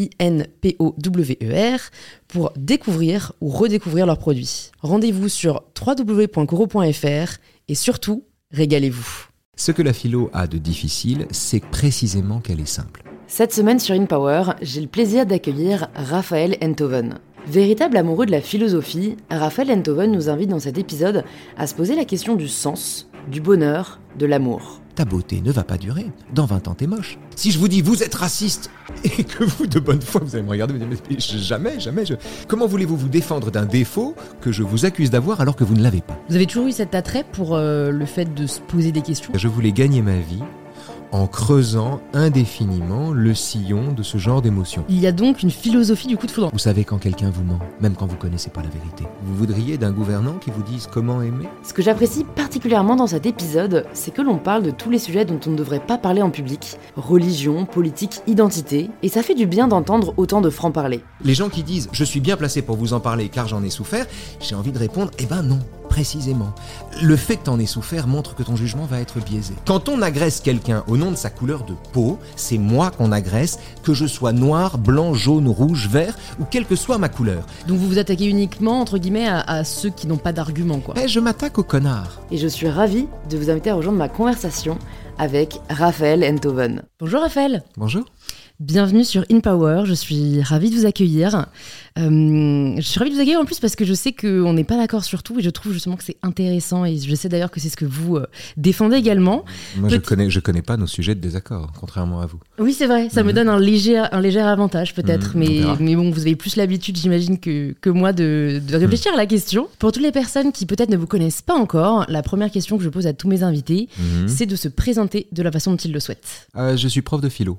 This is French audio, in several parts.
I-N-P-O-W-E-R, pour découvrir ou redécouvrir leurs produits. Rendez-vous sur www.coro.fr et surtout, régalez-vous. Ce que la philo a de difficile, c'est précisément qu'elle est simple. Cette semaine sur InPower, j'ai le plaisir d'accueillir Raphaël Enthoven. Véritable amoureux de la philosophie, Raphaël Enthoven nous invite dans cet épisode à se poser la question du sens, du bonheur, de l'amour. Ta beauté ne va pas durer. Dans 20 ans, t'es moche. Si je vous dis vous êtes raciste et que vous, de bonne foi, vous allez me regarder, vous allez me dire, mais jamais, jamais. Je... Comment voulez-vous vous défendre d'un défaut que je vous accuse d'avoir alors que vous ne l'avez pas? Vous avez toujours eu cet attrait pour euh, le fait de se poser des questions? Je voulais gagner ma vie en creusant indéfiniment le sillon de ce genre d'émotion. Il y a donc une philosophie du coup de foudre. Vous savez quand quelqu'un vous ment, même quand vous connaissez pas la vérité. Vous voudriez d'un gouvernant qui vous dise comment aimer? Ce que j'apprécie particulièrement dans cet épisode, c'est que l'on parle de tous les sujets dont on ne devrait pas parler en public. Religion, politique, identité. Et ça fait du bien d'entendre autant de francs-parler. Les gens qui disent je suis bien placé pour vous en parler car j'en ai souffert, j'ai envie de répondre eh ben non précisément. Le fait que t'en aies souffert montre que ton jugement va être biaisé. Quand on agresse quelqu'un au nom de sa couleur de peau, c'est moi qu'on agresse, que je sois noir, blanc, jaune, rouge, vert, ou quelle que soit ma couleur. Donc vous vous attaquez uniquement, entre guillemets, à, à ceux qui n'ont pas d'argument, quoi. Eh, je m'attaque aux connards. Et je suis ravie de vous inviter à rejoindre ma conversation avec Raphaël Enthoven. Bonjour Raphaël Bonjour. Bienvenue sur InPower, je suis ravie de vous accueillir. Euh, je suis ravie de vous accueillir en plus parce que je sais qu'on n'est pas d'accord sur tout et je trouve justement que c'est intéressant et je sais d'ailleurs que c'est ce que vous euh, défendez également. Moi, je connais, je connais pas nos sujets de désaccord, contrairement à vous. Oui, c'est vrai, ça me Mhm. donne un léger, un léger avantage peut-être, Mhm, mais, mais bon, vous avez plus l'habitude, j'imagine, que, que moi de, de réfléchir à la question. Pour toutes les personnes qui peut-être ne vous connaissent pas encore, la première question que je pose à tous mes invités, Mhm. c'est de se présenter de la façon dont ils le souhaitent. Euh, je suis prof de philo.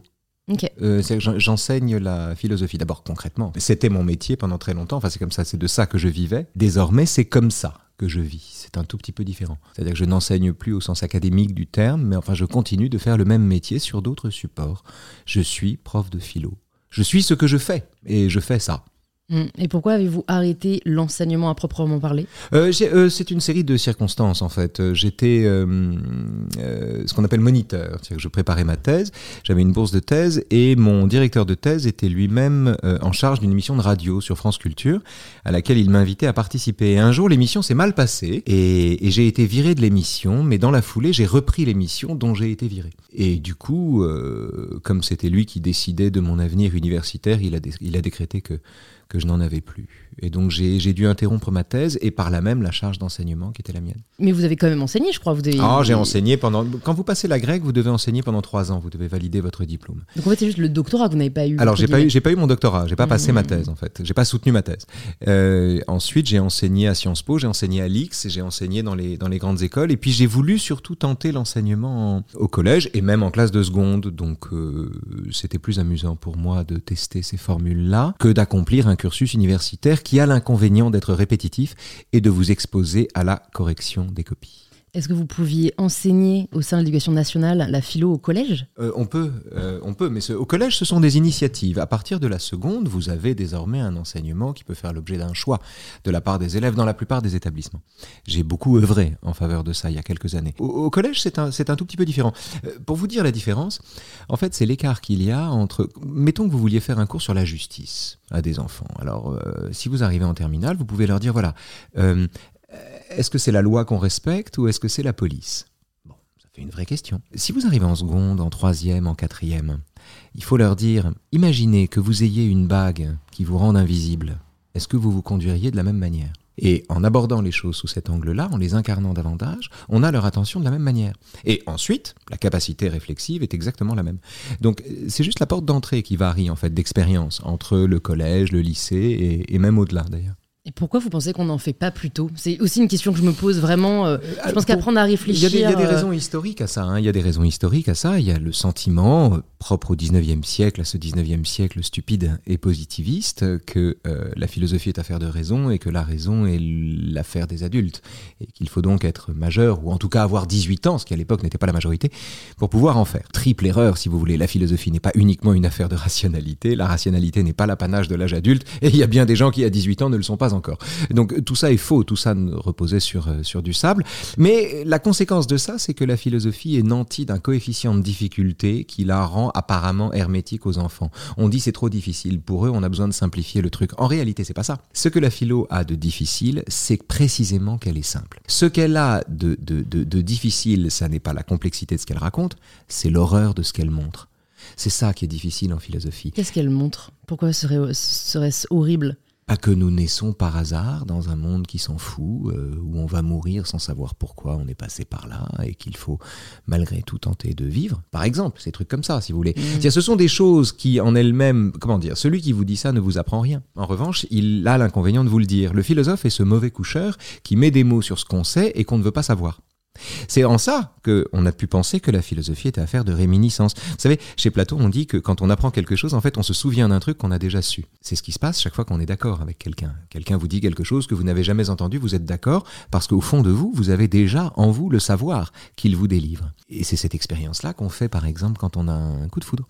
Euh, J'enseigne la philosophie d'abord concrètement. C'était mon métier pendant très longtemps. Enfin, c'est comme ça, c'est de ça que je vivais. Désormais, c'est comme ça que je vis. C'est un tout petit peu différent. C'est-à-dire que je n'enseigne plus au sens académique du terme, mais enfin, je continue de faire le même métier sur d'autres supports. Je suis prof de philo. Je suis ce que je fais et je fais ça. Mm. Et pourquoi avez-vous arrêté l'enseignement à proprement parler? Euh, euh, c'est une série de circonstances en fait. Euh, J'étais euh, euh, ce qu'on appelle moniteur, c'est-à-dire que je préparais ma thèse, j'avais une bourse de thèse et mon directeur de thèse était lui-même euh, en charge d'une émission de radio sur France Culture à laquelle il m'invitait à participer. Et un jour l'émission s'est mal passée et, j'ai été viré de l'émission, mais dans la foulée j'ai repris l'émission dont j'ai été viré. Et du coup, comme c'était lui qui décidait de mon avenir universitaire, il a décrété que que je n'en avais plus. Et donc j'ai dû interrompre ma thèse et par là même la charge d'enseignement qui était la mienne. Mais vous avez quand même enseigné, je crois. Vous avez... Ah, j'ai enseigné pendant. Quand vous passez la grecque, vous devez enseigner pendant trois ans. Vous devez valider votre diplôme. Donc en fait, c'est juste le doctorat que vous n'avez pas eu. Alors j'ai pas eu, j'ai pas eu mon doctorat. J'ai pas passé ma thèse en fait. J'ai pas soutenu ma thèse. Euh, ensuite, j'ai enseigné à Sciences Po, j'ai enseigné à l'IX, j'ai enseigné dans les dans les grandes écoles. Et puis j'ai voulu surtout tenter l'enseignement en- au collège et même en classe de seconde. Donc euh, c'était plus amusant pour moi de tester ces formules-là que d'accomplir un cursus universitaire qui a l'inconvénient d'être répétitif et de vous exposer à la correction des copies. Est-ce que vous pouviez enseigner au sein de l'éducation nationale la philo au collège? Euh, on peut, euh, on peut, mais au collège, ce sont des initiatives. À partir de la seconde, vous avez désormais un enseignement qui peut faire l'objet d'un choix de la part des élèves dans la plupart des établissements. J'ai beaucoup œuvré en faveur de ça il y a quelques années. Au, collège, c'est un, tout petit peu différent. Euh, pour vous dire la différence, en fait, c'est l'écart qu'il y a entre, mettons que vous vouliez faire un cours sur la justice à des enfants. Alors, si vous arrivez en terminale, vous pouvez leur dire, voilà, est-ce que c'est la loi qu'on respecte ou est-ce que c'est la police? Bon, ça fait une vraie question. Si vous arrivez en seconde, en troisième, en quatrième, il faut leur dire, imaginez que vous ayez une bague qui vous rende invisible. Est-ce que vous vous conduiriez de la même manière? Et en abordant les choses sous cet angle-là, en les incarnant davantage, on a leur attention de la même manière. Et ensuite, la capacité réflexive est exactement la même. Donc c'est juste la porte d'entrée qui varie en fait d'expérience entre le collège, le lycée et, même au-delà d'ailleurs. Et pourquoi vous pensez qu'on n'en fait pas plus tôt? C'est aussi une question que je me pose vraiment. Euh, je pense qu'apprendre à réfléchir. Il y, a des, euh, raisons historiques à ça. Hein. Il y a des raisons historiques à ça. Il y a le sentiment euh, propre au 19e siècle, à ce 19e siècle stupide et positiviste, que la philosophie est affaire de raison et que la raison est l'affaire des adultes. Et qu'il faut donc être majeur, ou en tout cas avoir 18 ans, ce qui à l'époque n'était pas la majorité, pour pouvoir en faire. Triple erreur, si vous voulez. La philosophie n'est pas uniquement une affaire de rationalité. La rationalité n'est pas l'apanage de l'âge adulte. Et il y a bien des gens qui, à 18 ans, ne le sont pas encore. Donc tout ça est faux, tout ça reposait sur, euh, sur du sable. Mais la conséquence de ça, c'est que la philosophie est nantie d'un coefficient de difficulté qui la rend apparemment hermétique aux enfants. On dit c'est trop difficile pour eux, on a besoin de simplifier le truc. En réalité, c'est pas ça. Ce que la philo a de difficile, c'est précisément qu'elle est simple. Ce qu'elle a de, de, de difficile, ça n'est pas la complexité de ce qu'elle raconte, c'est l'horreur de ce qu'elle montre. C'est ça qui est difficile en philosophie. Qu'est-ce qu'elle montre? Pourquoi serait-ce horrible? Pas que nous naissons par hasard dans un monde qui s'en fout, euh, où on va mourir sans savoir pourquoi on est passé par là et qu'il faut malgré tout tenter de vivre. Par exemple, ces trucs comme ça, si vous voulez. Mm. Ce sont des choses qui en elles-mêmes, comment dire, celui qui vous dit ça ne vous apprend rien. En revanche, il a l'inconvénient de vous le dire. Le philosophe est ce mauvais coucheur qui met des mots sur ce qu'on sait et qu'on ne veut pas savoir. C'est en ça qu'on a pu penser que la philosophie était affaire de réminiscence. Vous savez, chez Platon, on dit que quand on apprend quelque chose, en fait, on se souvient d'un truc qu'on a déjà su. C'est ce qui se passe chaque fois qu'on est d'accord avec quelqu'un. Quelqu'un vous dit quelque chose que vous n'avez jamais entendu, vous êtes d'accord, parce qu'au fond de vous, vous avez déjà en vous le savoir qu'il vous délivre. Et c'est cette expérience-là qu'on fait, par exemple, quand on a un coup de foudre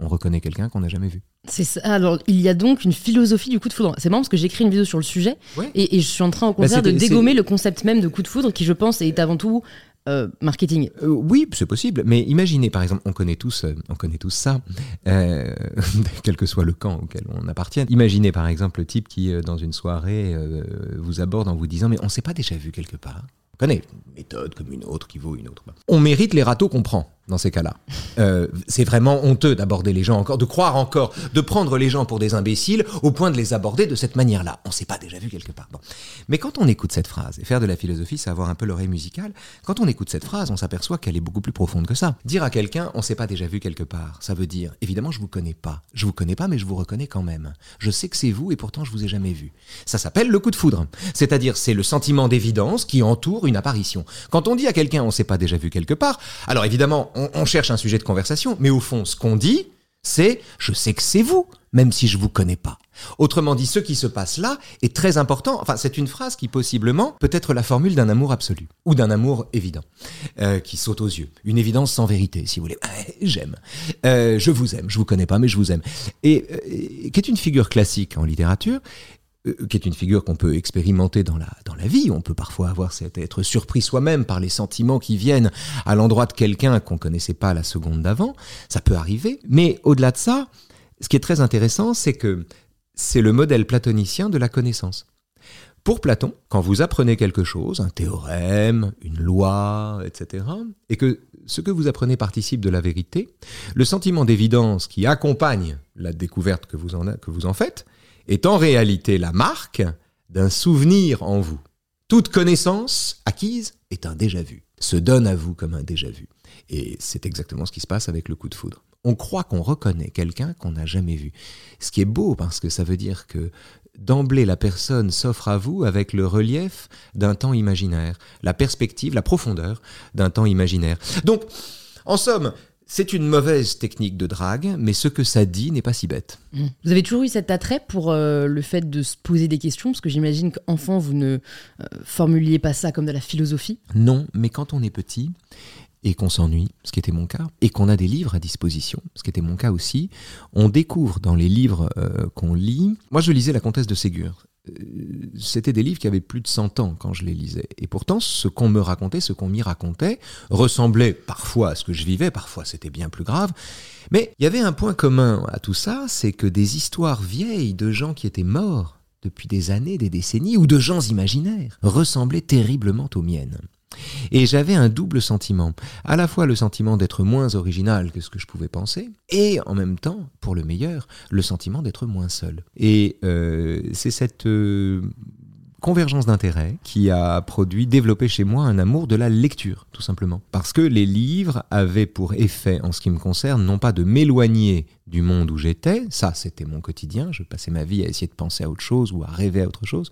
on reconnaît quelqu'un qu'on n'a jamais vu. C'est ça. Alors, il y a donc une philosophie du coup de foudre. C'est marrant parce que j'écris une vidéo sur le sujet et, je suis en train au bah, contraire de dégommer le concept même de coup de foudre qui, je pense, est avant tout euh, marketing. Euh, oui, c'est possible. Mais imaginez, par exemple, on connaît tous, euh, on connaît tous ça, quel que soit le camp auquel on appartient. Imaginez, par exemple, le type qui, dans une soirée, vous aborde en vous disant, mais on s'est pas déjà vu quelque part. On connaît une méthode comme une autre qui vaut une autre. On mérite les râteaux qu'on prend dans ces cas-là. Euh, c'est vraiment honteux d'aborder les gens encore, de croire encore, de prendre les gens pour des imbéciles au point de les aborder de cette manière-là. On s'est pas déjà vu quelque part. Mais quand on écoute cette phrase, et faire de la philosophie, c'est avoir un peu l'oreille musicale, quand on écoute cette phrase, on s'aperçoit qu'elle est beaucoup plus profonde que ça. Dire à quelqu'un, on s'est pas déjà vu quelque part, ça veut dire, évidemment, je vous connais pas. Je vous connais pas, mais je vous reconnais quand même. Je sais que c'est vous et pourtant je vous ai jamais vu. Ça s'appelle le coup de foudre. C'est-à-dire, c'est le sentiment d'évidence qui entoure une apparition. Quand on dit à quelqu'un, on s'est pas déjà vu quelque part, alors évidemment, on, cherche un sujet de conversation, mais au fond, ce qu'on dit, c'est je sais que c'est vous, même si je vous connais pas. Autrement dit, ce qui se passe là est très important. Enfin, c'est une phrase qui possiblement peut être la formule d'un amour absolu ou d'un amour évident euh, qui saute aux yeux, une évidence sans vérité, si vous voulez. J'aime, euh, je vous aime, je vous connais pas, mais je vous aime. Et euh, qui est une figure classique en littérature qui est une figure qu'on peut expérimenter dans la, dans la vie. On peut parfois avoir cet être surpris soi-même par les sentiments qui viennent à l'endroit de quelqu'un qu'on connaissait pas la seconde d'avant. Ça peut arriver. Mais au-delà de ça, ce qui est très intéressant, c'est que c'est le modèle platonicien de la connaissance. Pour Platon, quand vous apprenez quelque chose, un théorème, une loi, etc., et que ce que vous apprenez participe de la vérité, le sentiment d'évidence qui accompagne la découverte que vous en, que vous en faites, est en réalité la marque d'un souvenir en vous. Toute connaissance acquise est un déjà-vu, se donne à vous comme un déjà-vu. Et c'est exactement ce qui se passe avec le coup de foudre. On croit qu'on reconnaît quelqu'un qu'on n'a jamais vu. Ce qui est beau parce que ça veut dire que d'emblée la personne s'offre à vous avec le relief d'un temps imaginaire, la perspective, la profondeur d'un temps imaginaire. Donc, en somme, c'est une mauvaise technique de drague, mais ce que ça dit n'est pas si bête. Mmh. Vous avez toujours eu cet attrait pour euh, le fait de se poser des questions? Parce que j'imagine qu'enfant, vous ne euh, formuliez pas ça comme de la philosophie? Non, mais quand on est petit et qu'on s'ennuie, ce qui était mon cas, et qu'on a des livres à disposition, ce qui était mon cas aussi, on découvre dans les livres euh, qu'on lit. Moi, je lisais La Comtesse de Ségur. Euh, c'était des livres qui avaient plus de 100 ans quand je les lisais. Et pourtant, ce qu'on me racontait, ce qu'on m'y racontait, ressemblait parfois à ce que je vivais, parfois c'était bien plus grave. Mais il y avait un point commun à tout ça, c'est que des histoires vieilles de gens qui étaient morts depuis des années, des décennies, ou de gens imaginaires, ressemblaient terriblement aux miennes. Et j'avais un double sentiment, à la fois le sentiment d'être moins original que ce que je pouvais penser, et en même temps, pour le meilleur, le sentiment d'être moins seul. Et euh, c'est cette... Euh, convergence d'intérêts qui a produit, développé chez moi un amour de la lecture, tout simplement. Parce que les livres avaient pour effet, en ce qui me concerne, non pas de m'éloigner du monde où j'étais, ça c'était mon quotidien, je passais ma vie à essayer de penser à autre chose ou à rêver à autre chose,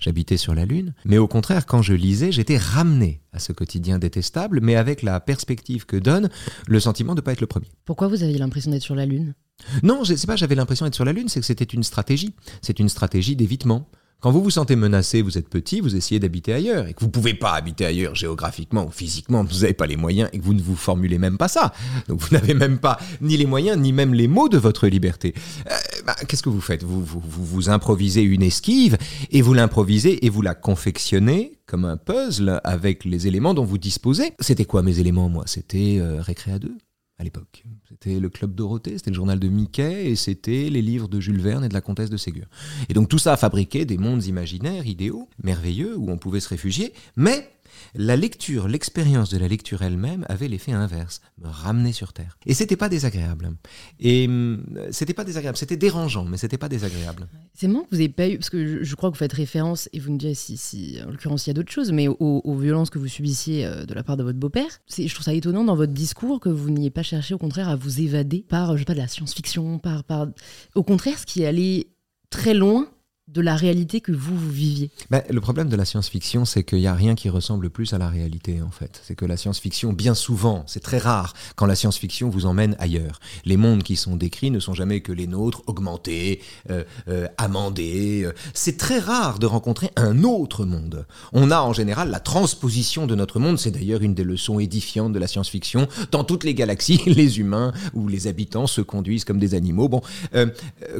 j'habitais sur la Lune, mais au contraire, quand je lisais, j'étais ramené à ce quotidien détestable, mais avec la perspective que donne le sentiment de ne pas être le premier. Pourquoi vous aviez l'impression d'être sur la Lune? Non, sais pas, j'avais l'impression d'être sur la Lune, c'est que c'était une stratégie. C'est une stratégie d'évitement. Quand vous vous sentez menacé, vous êtes petit, vous essayez d'habiter ailleurs, et que vous ne pouvez pas habiter ailleurs géographiquement ou physiquement, vous n'avez pas les moyens, et que vous ne vous formulez même pas ça. Donc vous n'avez même pas ni les moyens, ni même les mots de votre liberté. Euh, bah, qu'est-ce que vous faites? Vous, vous, vous, improvisez une esquive, et vous l'improvisez, et vous la confectionnez comme un puzzle avec les éléments dont vous disposez. C'était quoi mes éléments, moi? C'était euh, Récré à deux à l'époque. C'était le Club Dorothée, c'était le journal de Mickey et c'était les livres de Jules Verne et de la comtesse de Ségur. Et donc tout ça a fabriqué des mondes imaginaires, idéaux, merveilleux, où on pouvait se réfugier, mais la lecture, l'expérience de la lecture elle-même avait l'effet inverse, me ramener sur terre. Et c'était pas désagréable. Et hum, c'était pas désagréable, c'était dérangeant, mais c'était pas désagréable. C'est marrant que vous n'ayez pas eu, parce que je, crois que vous faites référence, et vous me si, si en l'occurrence il y a d'autres choses, mais aux, violences que vous subissiez euh, de la part de votre beau-père. Je trouve ça étonnant dans votre discours que vous n'ayez pas cherché au contraire à vous évader par, je sais pas, de la science-fiction, par, par... Au contraire, ce qui allait très loin de la réalité que vous, vous viviez ben, Le problème de la science-fiction, c'est qu'il n'y a rien qui ressemble plus à la réalité, en fait. C'est que la science-fiction, bien souvent, c'est très rare quand la science-fiction vous emmène ailleurs. Les mondes qui sont décrits ne sont jamais que les nôtres, augmentés, euh, euh, amendés. C'est très rare de rencontrer un autre monde. On a en général la transposition de notre monde, c'est d'ailleurs une des leçons édifiantes de la science-fiction. Dans toutes les galaxies, les humains ou les habitants se conduisent comme des animaux. Bon, euh,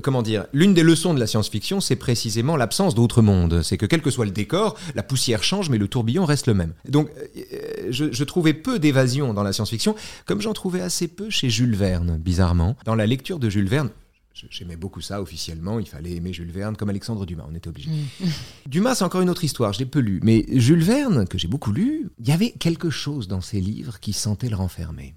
comment dire? L'une des leçons de la science-fiction, c'est précisément précisément l'absence d'autre monde. C'est que quel que soit le décor, la poussière change, mais le tourbillon reste le même. Donc, euh, je, trouvais peu d'évasion dans la science-fiction, comme j'en trouvais assez peu chez Jules Verne, bizarrement. Dans la lecture de Jules Verne, J'aimais beaucoup ça officiellement, il fallait aimer Jules Verne comme Alexandre Dumas, on était obligé. Mm. Dumas, c'est encore une autre histoire, je l'ai peu lu. Mais Jules Verne, que j'ai beaucoup lu, il y avait quelque chose dans ses livres qui sentait le renfermer.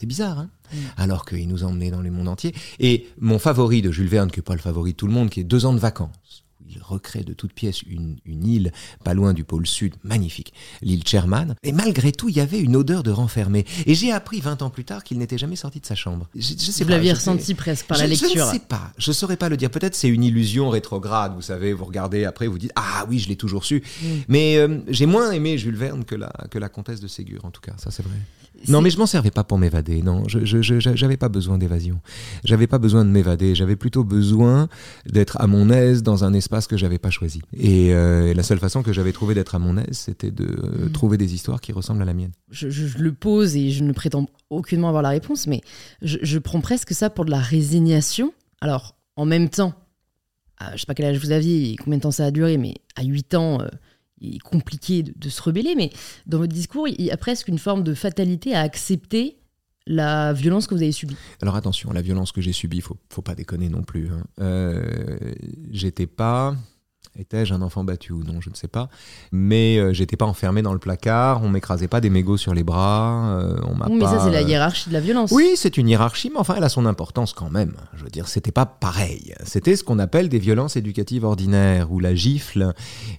C'est bizarre, hein mm. Alors qu'il nous emmenait dans le monde entier. Et mon favori de Jules Verne, qui n'est pas le favori de tout le monde, qui est Deux ans de vacances. Il recrée de toutes pièces une, île pas loin du pôle sud, magnifique, l'île Sherman. Et malgré tout, il y avait une odeur de renfermé. Et j'ai appris 20 ans plus tard qu'il n'était jamais sorti de sa chambre. Je, Vous l'aviez ressenti presque par la lecture. Je ne sais pas, je ne saurais pas le dire. Peut-être c'est une illusion rétrograde, vous savez, vous regardez après, vous dites Ah oui, je l'ai toujours su. Mm. Mais euh, j'ai moins aimé Jules Verne que la, que la comtesse de Ségur, en tout cas, ça c'est vrai. Non, mais je m'en servais pas pour m'évader. Non, je n'avais pas besoin d'évasion. J'avais pas besoin de m'évader. J'avais plutôt besoin d'être à mon aise dans un espace que j'avais pas choisi. Et, euh, la seule façon que j'avais trouvé d'être à mon aise, c'était de mm. trouver des histoires qui ressemblent à la mienne. Je, le pose et je ne prétends aucunement avoir la réponse, mais je, prends presque ça pour de la résignation. Alors, en même temps, je sais pas quel âge vous aviez et combien de temps ça a duré, mais à 8 ans. Euh, il est compliqué de, se rebeller, mais dans votre discours, il y a presque une forme de fatalité à accepter la violence que vous avez subie. Alors attention, la violence que j'ai subie, faut, faut pas déconner non plus. Hein. Euh, j'étais pas Étais-je un enfant battu ou non Je ne sais pas. Mais euh, j'étais pas enfermé dans le placard, on m'écrasait pas des mégots sur les bras. Euh, on m'a mais ça, c'est la hiérarchie de la violence. Oui, c'est une hiérarchie, mais enfin, elle a son importance quand même. Je veux dire, c'était pas pareil. C'était ce qu'on appelle des violences éducatives ordinaires, où la gifle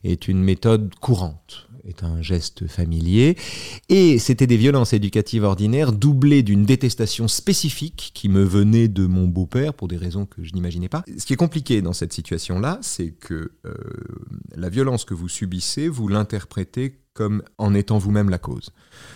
est une méthode courante est un geste familier. Et c'était des violences éducatives ordinaires doublées d'une détestation spécifique qui me venait de mon beau-père pour des raisons que je n'imaginais pas. Ce qui est compliqué dans cette situation-là, c'est que euh, la violence que vous subissez, vous l'interprétez comme en étant vous-même la cause.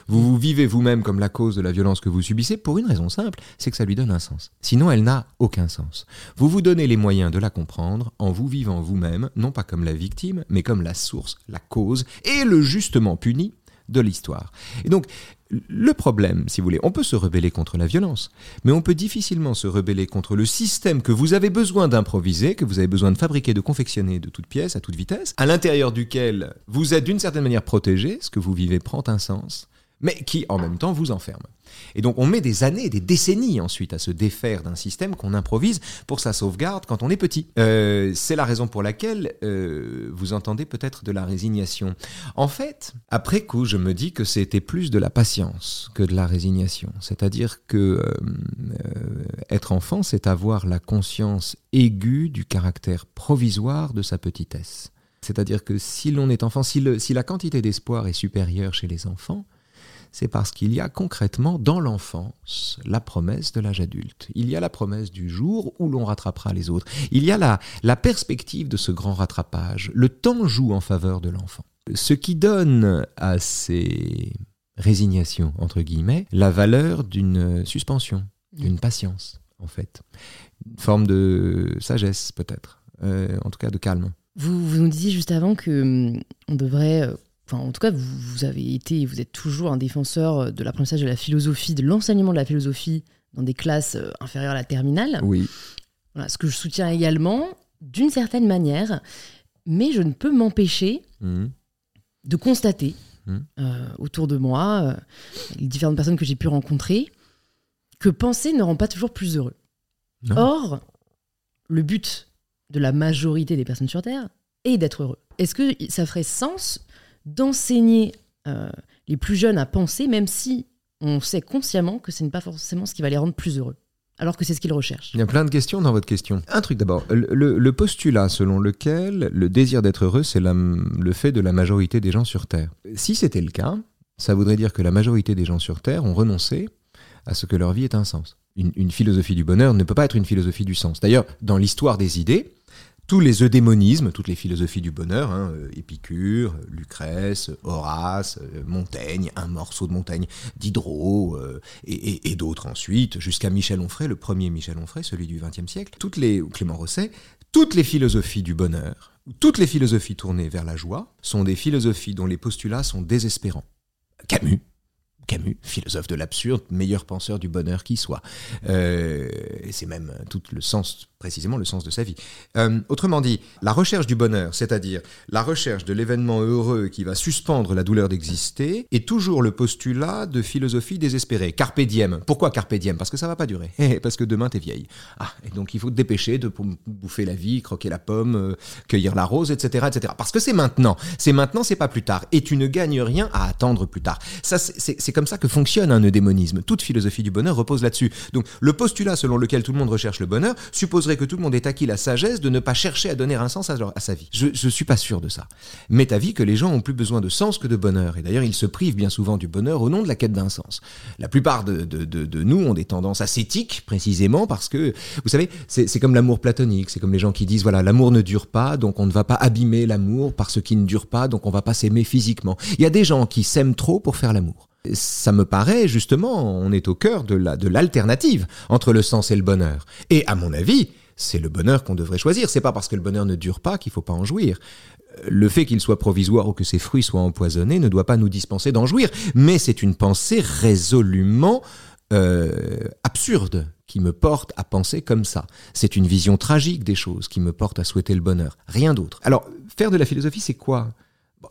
Vous vous vivez vous-même comme la cause de la violence que vous subissez pour une raison simple, c'est que ça lui donne un sens. Sinon, elle n'a aucun sens. Vous vous donnez les moyens de la comprendre en vous vivant vous-même, non pas comme la victime, mais comme la source, la cause, et le justement puni de l'histoire. Et donc, le problème, si vous voulez, on peut se rebeller contre la violence, mais on peut difficilement se rebeller contre le système que vous avez besoin d'improviser, que vous avez besoin de fabriquer, de confectionner de toutes pièces, à toute vitesse, à l'intérieur duquel vous êtes d'une certaine manière protégé, ce que vous vivez prend un sens, mais qui en même temps vous enferme. Et donc on met des années, des décennies ensuite à se défaire d'un système qu'on improvise pour sa sauvegarde quand on est petit. Euh, c'est la raison pour laquelle euh, vous entendez peut-être de la résignation. En fait, après coup, je me dis que c'était plus de la patience que de la résignation. C'est-à-dire que euh, être enfant, c'est avoir la conscience aiguë du caractère provisoire de sa petitesse. C'est-à-dire que si l'on est enfant, si, la quantité d'espoir est supérieure chez les enfants, c'est parce qu'il y a concrètement dans l'enfance la promesse de l'âge adulte. Il y a la promesse du jour où l'on rattrapera les autres. Il y a la, la perspective de ce grand rattrapage. Le temps joue en faveur de l'enfant. Ce qui donne à ces résignations, entre guillemets, la valeur d'une suspension, d'une patience, en fait. Une forme de sagesse, peut-être. Euh, en tout cas, de calme. Vous, vous nous disiez juste avant que hum, on devrait. Enfin, en tout cas, vous, vous avez été et vous êtes toujours un défenseur euh, de l'apprentissage de la philosophie, de l'enseignement de la philosophie dans des classes euh, inférieures à la terminale. Oui. Voilà, ce que je soutiens également, d'une certaine manière, mais je ne peux m'empêcher Mhm. de constater Hmm. euh, autour de moi, euh, les différentes personnes que j'ai pu rencontrer, que penser ne rend pas toujours plus heureux. Non. Or, le but de la majorité des personnes sur Terre est d'être heureux. Est-ce que ça ferait sens d'enseigner euh, les plus jeunes à penser, même si on sait consciemment que ce n'est pas forcément ce qui va les rendre plus heureux, alors que c'est ce qu'ils recherchent Il y a plein de questions dans votre question. Un truc d'abord, le, postulat selon lequel le désir d'être heureux, c'est le fait de la majorité des gens sur Terre. Si c'était le cas, ça voudrait dire que la majorité des gens sur Terre ont renoncé à ce que leur vie ait un sens. Une philosophie du bonheur ne peut pas être une philosophie du sens. D'ailleurs, dans l'histoire des idées, tous les eudémonismes, toutes les philosophies du bonheur, hein, euh, Épicure, Lucrèce, Horace, euh, Montaigne, un morceau de Montaigne, Diderot, euh, et, d'autres ensuite, jusqu'à Michel Onfray, le premier Michel Onfray, celui du XXe siècle, toutes les, ou Clément Rosset, toutes les philosophies du bonheur, ou toutes les philosophies tournées vers la joie, sont des philosophies dont les postulats sont désespérants. Camus, Camus, philosophe de l'absurde, meilleur penseur du bonheur qui soit. Euh, c'est même tout le sens, précisément le sens de sa vie. Euh, autrement dit, la recherche du bonheur, c'est-à-dire la recherche de l'événement heureux qui va suspendre la douleur d'exister, est toujours le postulat de philosophie désespérée. Carpe diem. Pourquoi carpe diem? Parce que ça va pas durer. Parce que demain t'es vieille. Ah, et donc il faut te dépêcher de bouffer la vie, croquer la pomme, euh, cueillir la rose, etc., etc. Parce que c'est maintenant. C'est maintenant, c'est pas plus tard. Et tu ne gagnes rien à attendre plus tard. Ça, c'est- comme ça que fonctionne un eudémonisme. Toute philosophie du bonheur repose là-dessus. Donc, le postulat selon lequel tout le monde recherche le bonheur supposerait que tout le monde ait acquis la sagesse de ne pas chercher à donner un sens à, sa vie. Je, je suis pas sûr de ça. Mais avis que les gens ont plus besoin de sens que de bonheur. Et d'ailleurs, ils se privent bien souvent du bonheur au nom de la quête d'un sens. La plupart de, de- nous ont des tendances ascétiques, précisément parce que, vous savez, c'est comme l'amour platonique. C'est comme les gens qui disent, voilà, l'amour ne dure pas, donc on ne va pas abîmer l'amour par ce qui ne dure pas, donc on va pas s'aimer physiquement. Il y a des gens qui s'aiment trop pour faire l'amour. Ça me paraît, justement, on est au cœur de la de l'alternative entre le sens et le bonheur. Et à mon avis, c'est le bonheur qu'on devrait choisir. C'est pas parce que le bonheur ne dure pas qu'il faut pas en jouir. Euh, Le fait qu'il soit provisoire ou que ses fruits soient empoisonnés ne doit pas nous dispenser d'en jouir. Mais c'est une pensée résolument euh, absurde qui me porte à penser comme ça. C'est une vision tragique des choses qui me porte à souhaiter le bonheur. Rien d'autre. Alors, faire de la philosophie, c'est quoi?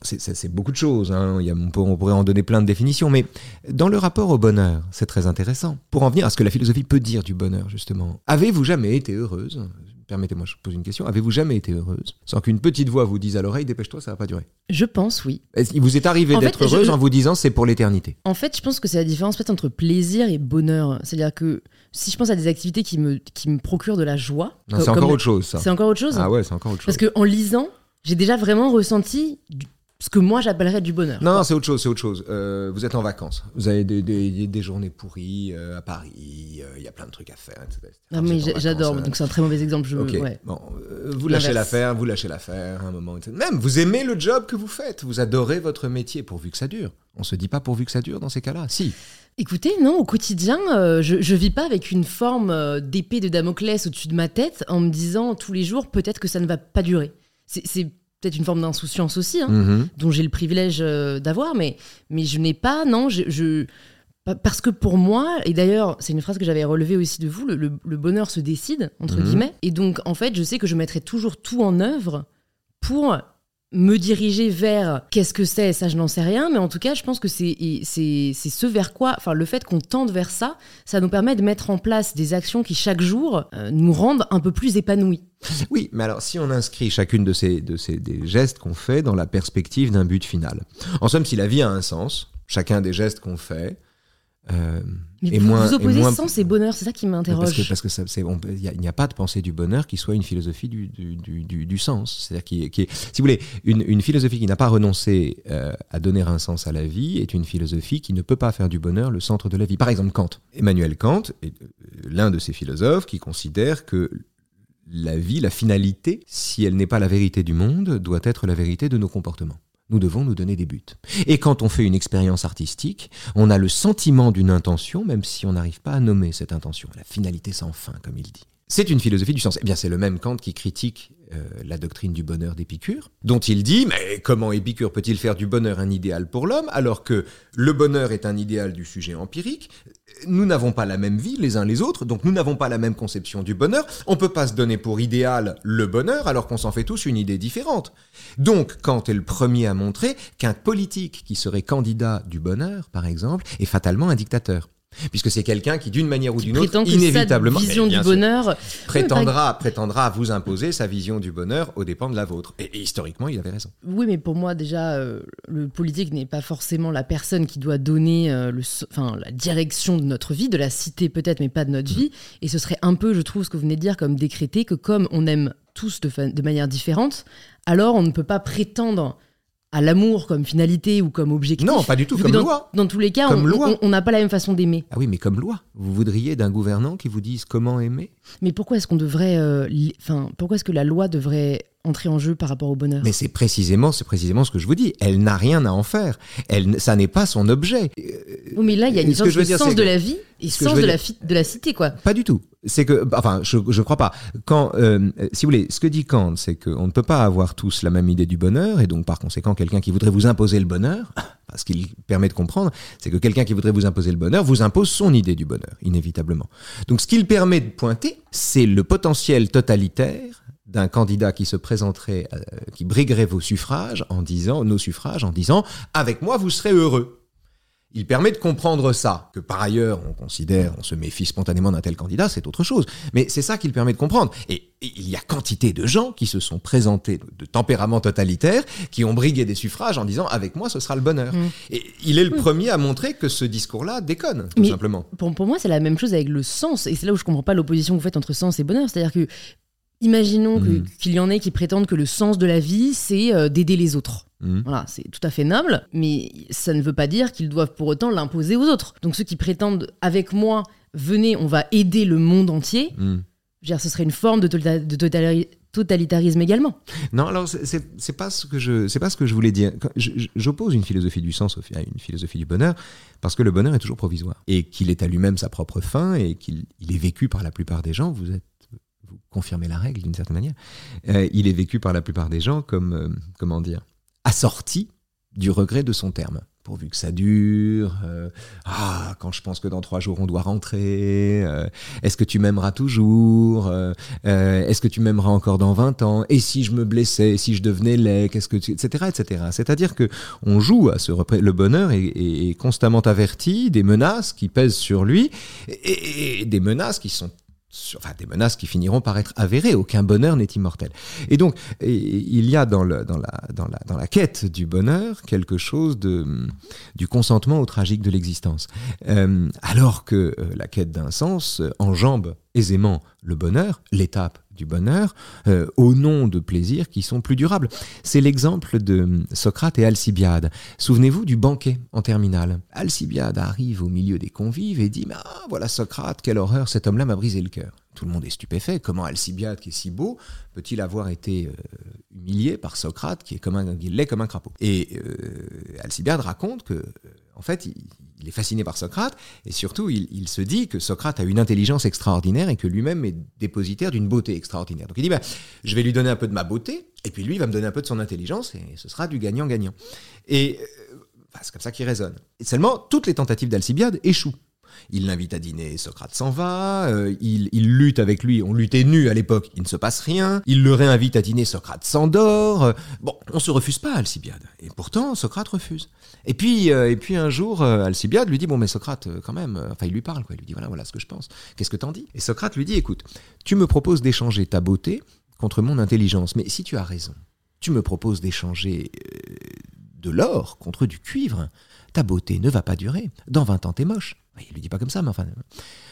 C'est- beaucoup de choses, hein. Il y a- on, peut- on pourrait en donner plein de définitions, mais dans le rapport au bonheur, c'est très intéressant. Pour en venir à ce que la philosophie peut dire du bonheur, justement. Avez-vous jamais été heureuse? Permettez-moi, je pose une question. Avez-vous jamais été heureuse? Sans qu'une petite voix vous dise à l'oreille, dépêche-toi, ça va pas durer. Je pense, oui. Qu'il vous est arrivé d'être heureuse je- en vous disant c'est pour l'éternité? En fait, je pense que c'est la différence peut-être entre plaisir et bonheur. C'est-à-dire que si je pense à des activités qui me, qui me procurent de la joie, c'est encore autre chose, ça. C'est encore autre chose? Ah ouais, c'est encore autre chose. Parce qu'en lisant, j'ai déjà vraiment ressenti du- ce que moi j'appellerais du bonheur. Non, non, c'est autre chose, c'est autre chose. Euh, vous êtes en vacances, vous avez des, des- des journées pourries euh, à Paris, euh, il y a plein de trucs à faire, etc. Vous mais j'adore, donc c'est un très mauvais exemple. Je, euh, Ok, ouais. bon, vous lâchez l'affaire, vous lâchez l'affaire, un moment, etc. Même, vous aimez le job que vous faites, vous adorez votre métier, pourvu que ça dure. On se dit pas pourvu que ça dure dans ces cas-là, si. Écoutez, non, au quotidien, euh, je, je vis pas avec une forme euh, d'épée de Damoclès au-dessus de ma tête en me disant tous les jours peut-être que ça ne va pas durer. C'est peut-être une forme d'insouciance aussi, hein, Mhm. dont j'ai le privilège euh, d'avoir, mais, mais je n'ai pas, non, je, je- pa- parce que pour moi, et d'ailleurs, c'est une phrase que j'avais relevée aussi de vous, le, le- le bonheur se décide, entre Mhm. guillemets, et donc en fait, je sais que je mettrai toujours tout en œuvre pour me diriger vers qu'est-ce que c'est, ça je n'en sais rien, mais en tout cas je pense que c'est ce vers quoi, enfin le fait qu'on tende vers ça, ça nous permet de mettre en place des actions qui chaque jour euh, nous rendent un peu plus épanouis. Oui, mais alors si on inscrit chacune de ces, de ces des gestes qu'on fait dans la perspective d'un but final. En somme, si la vie a un sens, chacun des gestes qu'on fait euh, mais et vous, moins, vous opposez sens et bonheur, c'est ça qui m'interroge. Parce que parce il n'y a, pas de pensée du bonheur qui soit une philosophie du, du, du, du sens. C'est-à-dire qui, qui est, si vous voulez, une, une philosophie qui n'a pas renoncé euh, à donner un sens à la vie est une philosophie qui ne peut pas faire du bonheur le centre de la vie. Par exemple, Kant. Emmanuel Kant est euh, l'un de ces philosophes qui considère que la vie, la finalité, si elle n'est pas la vérité du monde, doit être la vérité de nos comportements. Nous devons nous donner des buts. Et quand on fait une expérience artistique, on a le sentiment d'une intention, même si on n'arrive pas à nommer cette intention. La finalité sans fin, comme il dit. C'est une philosophie du sens. Eh bien, c'est le même Kant qui critique euh, la doctrine du bonheur d'Épicure, dont il dit Mais comment Épicure peut-il faire du bonheur un idéal pour l'homme alors que le bonheur est un idéal du sujet empirique? Nous n'avons pas la même vie les uns les autres, donc nous n'avons pas la même conception du bonheur. On ne peut pas se donner pour idéal le bonheur alors qu'on s'en fait tous une idée différente. Donc, Kant est le premier à montrer qu'un politique qui serait candidat du bonheur, par exemple, est fatalement un dictateur puisque c'est quelqu'un qui, d'une manière ou d'une autre, inévitablement, vision du bonheur, prétendra, prétendra vous imposer sa vision du bonheur aux dépens de la vôtre. Et, historiquement, il avait raison. Oui, mais pour moi, déjà, euh, le politique n'est pas forcément la personne qui doit donner euh, le, enfin, la direction de notre vie, de la cité peut-être, mais pas de notre vie. Et ce serait un peu, je trouve, ce que vous venez de dire, comme décréter que comme on aime tous de, de manière différente, alors on ne peut pas prétendre à l'amour comme finalité ou comme objectif. Non, pas du tout, comme dans, loi. Dans tous les cas, on n'a pas la même façon d'aimer. Ah oui, mais comme loi. Vous voudriez d'un gouvernant qui vous dise comment aimer? Mais pourquoi est-ce qu'on devrait, euh, enfin, pourquoi est-ce que la loi devrait entrer en jeu par rapport au bonheur. Mais c'est précisément, c'est précisément ce que je vous dis. Elle n'a rien à en faire. Elle, ça n'est pas son objet. Oui, mais là, il y a une sorte de sens de la vie et sens de la, de la cité, quoi. Pas du tout. C'est que, enfin, je ne crois pas. Quand, euh, si vous voulez, ce que dit Kant, c'est qu'on ne peut pas avoir tous la même idée du bonheur, et donc par conséquent, quelqu'un qui voudrait vous imposer le bonheur, ce qu'il permet de comprendre, c'est que quelqu'un qui voudrait vous imposer le bonheur vous impose son idée du bonheur, inévitablement. Donc, ce qu'il permet de pointer, c'est le potentiel totalitaire d'un candidat qui se présenterait, euh, qui briguerait vos suffrages en disant, nos suffrages en disant, avec moi vous serez heureux. Il permet de comprendre ça, que par ailleurs on considère, on se méfie spontanément d'un tel candidat, c'est autre chose. Mais c'est ça qu'il permet de comprendre. Et, il y a quantité de gens qui se sont présentés de, tempérament totalitaire, qui ont brigué des suffrages en disant avec moi ce sera le bonheur. Mmh. Et il est le mmh. premier à montrer que ce discours-là déconne, tout simplement. Pour, pour moi, c'est la même chose avec le sens, et c'est là où je comprends pas l'opposition que vous faites entre sens et bonheur. C'est-à-dire que Imaginons mm. qu'il y en ait qui prétendent que le sens de la vie, c'est euh, d'aider les autres. Mm. Voilà, c'est tout à fait noble, mais ça ne veut pas dire qu'ils doivent pour autant l'imposer aux autres. Donc ceux qui prétendent, avec moi, venez, on va aider le monde entier, mm. dire, ce serait une forme de, totalitarisme également. Non, alors c'est pas ce que je c'est pas ce que je voulais dire. J'oppose une philosophie du sens à une philosophie du bonheur parce que le bonheur est toujours provisoire et qu'il est à lui-même sa propre fin et qu'il est vécu par la plupart des gens. Vous êtes confirmer la règle d'une certaine manière, euh, il est vécu par la plupart des gens comme, euh, comment dire, assorti du regret de son terme. Pourvu que ça dure, euh, ah, quand je pense que dans trois jours on doit rentrer, est-ce que tu m'aimeras toujours, est-ce que tu m'aimeras encore dans 20 ans, et si je me blessais, si je devenais laid, qu'est-ce que etc., etc. C'est-à-dire que on joue à ce le bonheur est, constamment averti des menaces qui pèsent sur lui, et des menaces qui sont enfin, des menaces qui finiront par être avérées. Aucun bonheur n'est immortel. Et donc, il y a dans, la, quête du bonheur quelque chose du consentement au tragique de l'existence. Euh, alors que euh, la quête d'un sens enjambe aisément le bonheur, l'étape du bonheur, euh, au nom de plaisirs qui sont plus durables. C'est l'exemple de Socrate et Alcibiade. Souvenez-vous du banquet en terminale. Alcibiade arrive au milieu des convives et dit ah, voilà Socrate, quelle horreur, cet homme-là m'a brisé le cœur. Tout le monde est stupéfait. Comment Alcibiade, qui est si beau, peut-il avoir été euh, humilié par Socrate, qui est comme un, comme un crapaud? Et euh, Alcibiade raconte que, en fait, il, est fasciné par Socrate, et surtout, il, se dit que Socrate a une intelligence extraordinaire et que lui-même est dépositaire d'une beauté extraordinaire. Donc il dit, bah, je vais lui donner un peu de ma beauté, et puis lui, il va me donner un peu de son intelligence, et ce sera du gagnant-gagnant. Et euh, c'est comme ça qu'il raisonne. Et seulement, toutes les tentatives d'Alcibiade échouent. Il l'invite à dîner, Socrate s'en va, euh, il, lutte avec lui, on luttait nu à l'époque, il ne se passe rien, il le réinvite à dîner, Socrate s'endort. Euh, bon, on se refuse pas Alcibiade. Et pourtant, Socrate refuse. Et puis, euh, et puis un jour, Alcibiade lui dit, bon mais Socrate, quand même, enfin il lui parle, quoi. il lui dit, voilà, voilà ce que je pense, qu'est-ce que t'en dis? Et Socrate lui dit, écoute, tu me proposes d'échanger ta beauté contre mon intelligence, mais si tu as raison, tu me proposes d'échanger de l'or contre du cuivre, ta beauté ne va pas durer. Dans 20 ans, t'es moche. Il lui dit pas comme ça, mais enfin,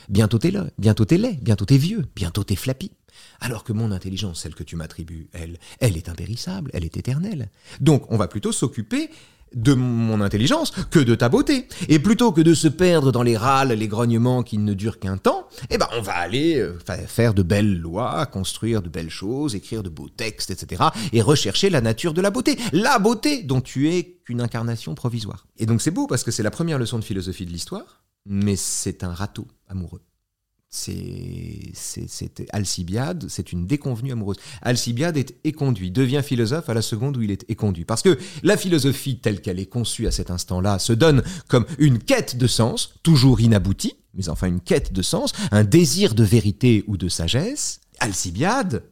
bientôt t'es là, bientôt t'es laid, bientôt t'es vieux, bientôt t'es flappy. Alors que mon intelligence, celle que tu m'attribues, elle, elle est impérissable, elle est éternelle. Donc, on va plutôt s'occuper de mon intelligence que de ta beauté. Et plutôt que de se perdre dans les râles, les grognements qui ne durent qu'un temps, eh ben, on va aller euh, faire de belles lois, construire de belles choses, écrire de beaux textes, etc. et rechercher la nature de la beauté. La beauté dont tu es qu'une incarnation provisoire. Et donc c'est beau parce que c'est la première leçon de philosophie de l'histoire, mais c'est un râteau amoureux c'est Alcibiade, c'est une déconvenue amoureuse. Alcibiade est éconduit, devient philosophe à la seconde où il est éconduit. Parce que la philosophie telle qu'elle est conçue à cet instant-là se donne comme une quête de sens, toujours inaboutie, mais enfin une quête de sens, un désir de vérité ou de sagesse. Alcibiade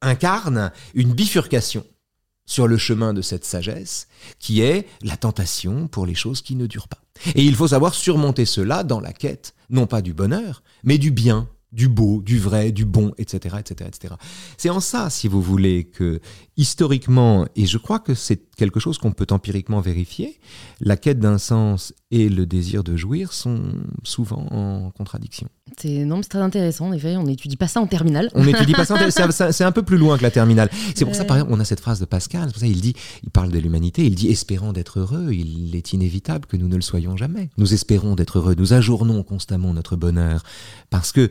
incarne une bifurcation sur le chemin de cette sagesse, qui est la tentation pour les choses qui ne durent pas. Et il faut savoir surmonter cela dans la quête, non pas du bonheur, mais du bien, du beau, du vrai, du bon, etc., etc., etc. C'est en ça, si vous voulez, que historiquement, et je crois que c'est quelque chose qu'on peut empiriquement vérifier, la quête d'un sens et le désir de jouir sont souvent en contradiction. C'est non, c'est très intéressant. En effet, on n'étudie pas ça en terminale. On n'étudie pas ça. En c'est un peu plus loin que la terminale. C'est pour ça, par exemple, on a cette phrase de Pascal. C'est pour ça il dit, il parle de l'humanité. Il dit, espérant d'être heureux, il est inévitable que nous ne le soyons jamais. Nous espérons d'être heureux. Nous ajournons constamment notre bonheur parce que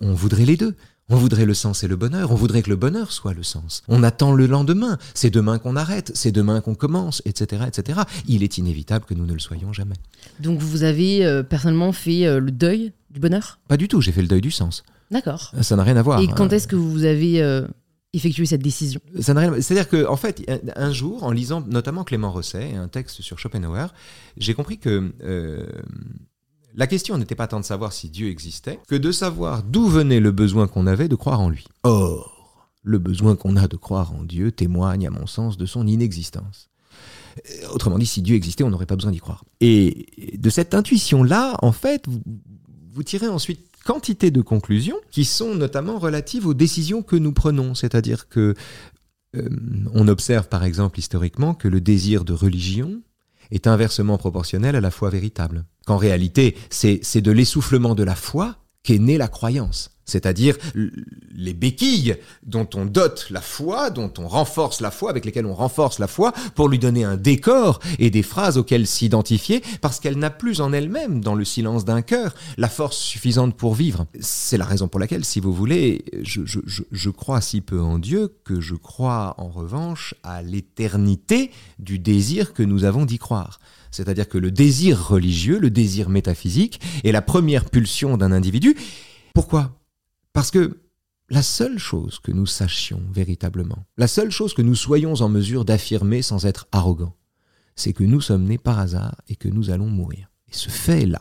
on voudrait les deux. On voudrait le sens et le bonheur, on voudrait que le bonheur soit le sens. On attend le lendemain, c'est demain qu'on arrête, c'est demain qu'on commence, etc., etc. Il est inévitable que nous ne le soyons jamais. Donc vous avez euh, personnellement fait euh, le deuil du bonheur? Pas du tout, j'ai fait le deuil du sens. D'accord. Ça n'a rien à voir. Et quand est-ce que vous avez euh, effectué cette décision? Ça n'a rien. C'est-à-dire que, en fait, un jour, en lisant notamment Clément Rosset, un texte sur Schopenhauer, j'ai compris que la question n'était pas tant de savoir si Dieu existait que de savoir d'où venait le besoin qu'on avait de croire en lui. Or, le besoin qu'on a de croire en Dieu témoigne, à mon sens, de son inexistence. Euh, autrement dit, si Dieu existait, on n'aurait pas besoin d'y croire. Et de cette intuition-là, en fait, vous, tirez ensuite quantité de conclusions qui sont notamment relatives aux décisions que nous prenons. C'est-à-dire que euh, on observe par exemple historiquement que le désir de religion est inversement proportionnel à la foi véritable. Qu'en réalité, c'est de l'essoufflement de la foi qu'est née la croyance. C'est-à-dire les béquilles dont on dote la foi, dont on renforce la foi, avec lesquelles on renforce la foi, pour lui donner un décor et des phrases auxquelles s'identifier, parce qu'elle n'a plus en elle-même, dans le silence d'un cœur, la force suffisante pour vivre. C'est la raison pour laquelle, si vous voulez, je, je crois si peu en Dieu que je crois en revanche à l'éternité du désir que nous avons d'y croire. C'est-à-dire que le désir religieux, le désir métaphysique, est la première pulsion d'un individu. Pourquoi? Parce que la seule chose que nous sachions véritablement, la seule chose que nous soyons en mesure d'affirmer sans être arrogants, c'est que nous sommes nés par hasard et que nous allons mourir. Et ce fait-là,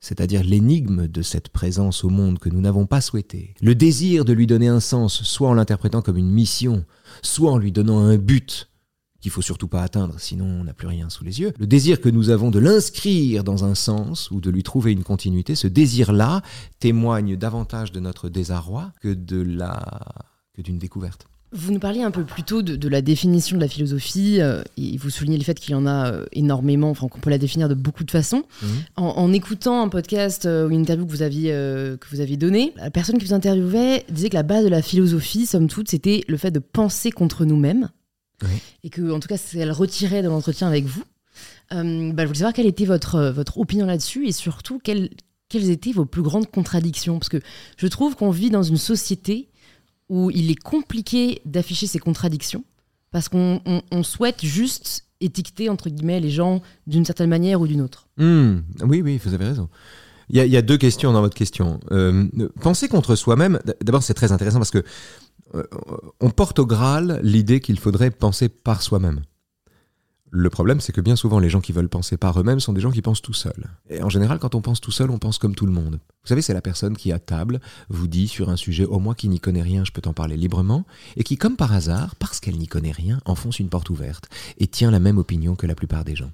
c'est-à-dire l'énigme de cette présence au monde que nous n'avons pas souhaité, le désir de lui donner un sens, soit en l'interprétant comme une mission, soit en lui donnant un but, qu'il faut surtout pas atteindre, sinon on n'a plus rien sous les yeux. Le désir que nous avons de l'inscrire dans un sens ou de lui trouver une continuité, ce désir-là témoigne davantage de notre désarroi que de la que d'une découverte. Vous nous parliez un peu plus tôt de, la définition de la philosophie, euh, et vous soulignez le fait qu'il y en a euh, énormément, enfin qu'on peut la définir de beaucoup de façons. Mhm. En, écoutant un podcast euh, ou une interview que vous aviez que vous aviez donnée, la personne qui vous interviewait disait que la base de la philosophie, somme toute, c'était le fait de penser contre nous-mêmes et que, en tout cas, elle retirait de l'entretien avec vous. Euh, bah, je voulais savoir quelle était votre, euh, votre opinion là-dessus et surtout quelles, quelles étaient vos plus grandes contradictions. Parce que je trouve qu'on vit dans une société où il est compliqué d'afficher ces contradictions parce qu'on souhaite juste étiqueter, entre guillemets, les gens d'une certaine manière ou d'une autre. Hmm. oui, oui, vous avez raison. Il y, a, deux questions dans votre question. Euh, penser contre soi-même, d'abord c'est très intéressant parce que on porte au Graal l'idée qu'il faudrait penser par soi-même. Le problème, c'est que bien souvent, les gens qui veulent penser par eux-mêmes sont des gens qui pensent tout seuls. Et en général, quand on pense tout seul, on pense comme tout le monde. Vous savez, c'est la personne qui, à table, vous dit sur un sujet, au moins qui n'y connaît rien, je peux t'en parler librement, et qui, comme par hasard, parce qu'elle n'y connaît rien, enfonce une porte ouverte et tient la même opinion que la plupart des gens.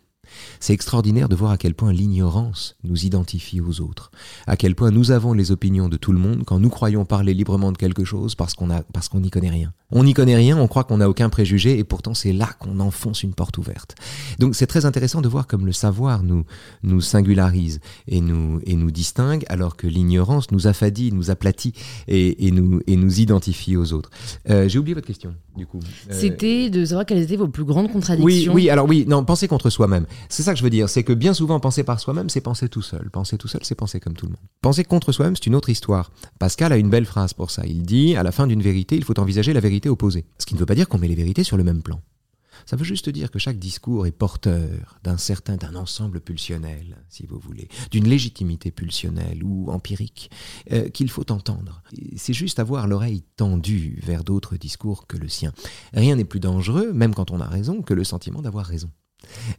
C'est extraordinaire de voir à quel point l'ignorance nous identifie aux autres, à quel point nous avons les opinions de tout le monde quand nous croyons parler librement de quelque chose parce qu'on n'y connaît rien. On n'y connaît rien, on croit qu'on n'a aucun préjugé, et pourtant c'est là qu'on enfonce une porte ouverte. Donc c'est très intéressant de voir comme le savoir nous, nous singularise et nous, et nous distingue, alors que l'ignorance nous affadit, nous aplatit et, et, nous, et nous identifie aux autres. Euh, J'ai oublié votre question, du coup. Euh, C'était de savoir quelles étaient vos plus grandes contradictions. Oui, oui, alors oui, non, penser contre soi-même. C'est ça que je veux dire, c'est que bien souvent penser par soi-même, c'est penser tout seul. Penser tout seul, c'est penser comme tout le monde. Penser contre soi-même, c'est une autre histoire. Pascal a une belle phrase pour ça. Il dit, à la fin d'une vérité, il faut envisager la vérité opposée. Ce qui ne veut pas dire qu'on met les vérités sur le même plan. Ça veut juste dire que chaque discours est porteur d'un certain, d'un ensemble pulsionnel, si vous voulez, d'une légitimité pulsionnelle ou empirique euh, qu'il faut entendre. C'est juste avoir l'oreille tendue vers d'autres discours que le sien. Rien n'est plus dangereux, même quand on a raison, que le sentiment d'avoir raison.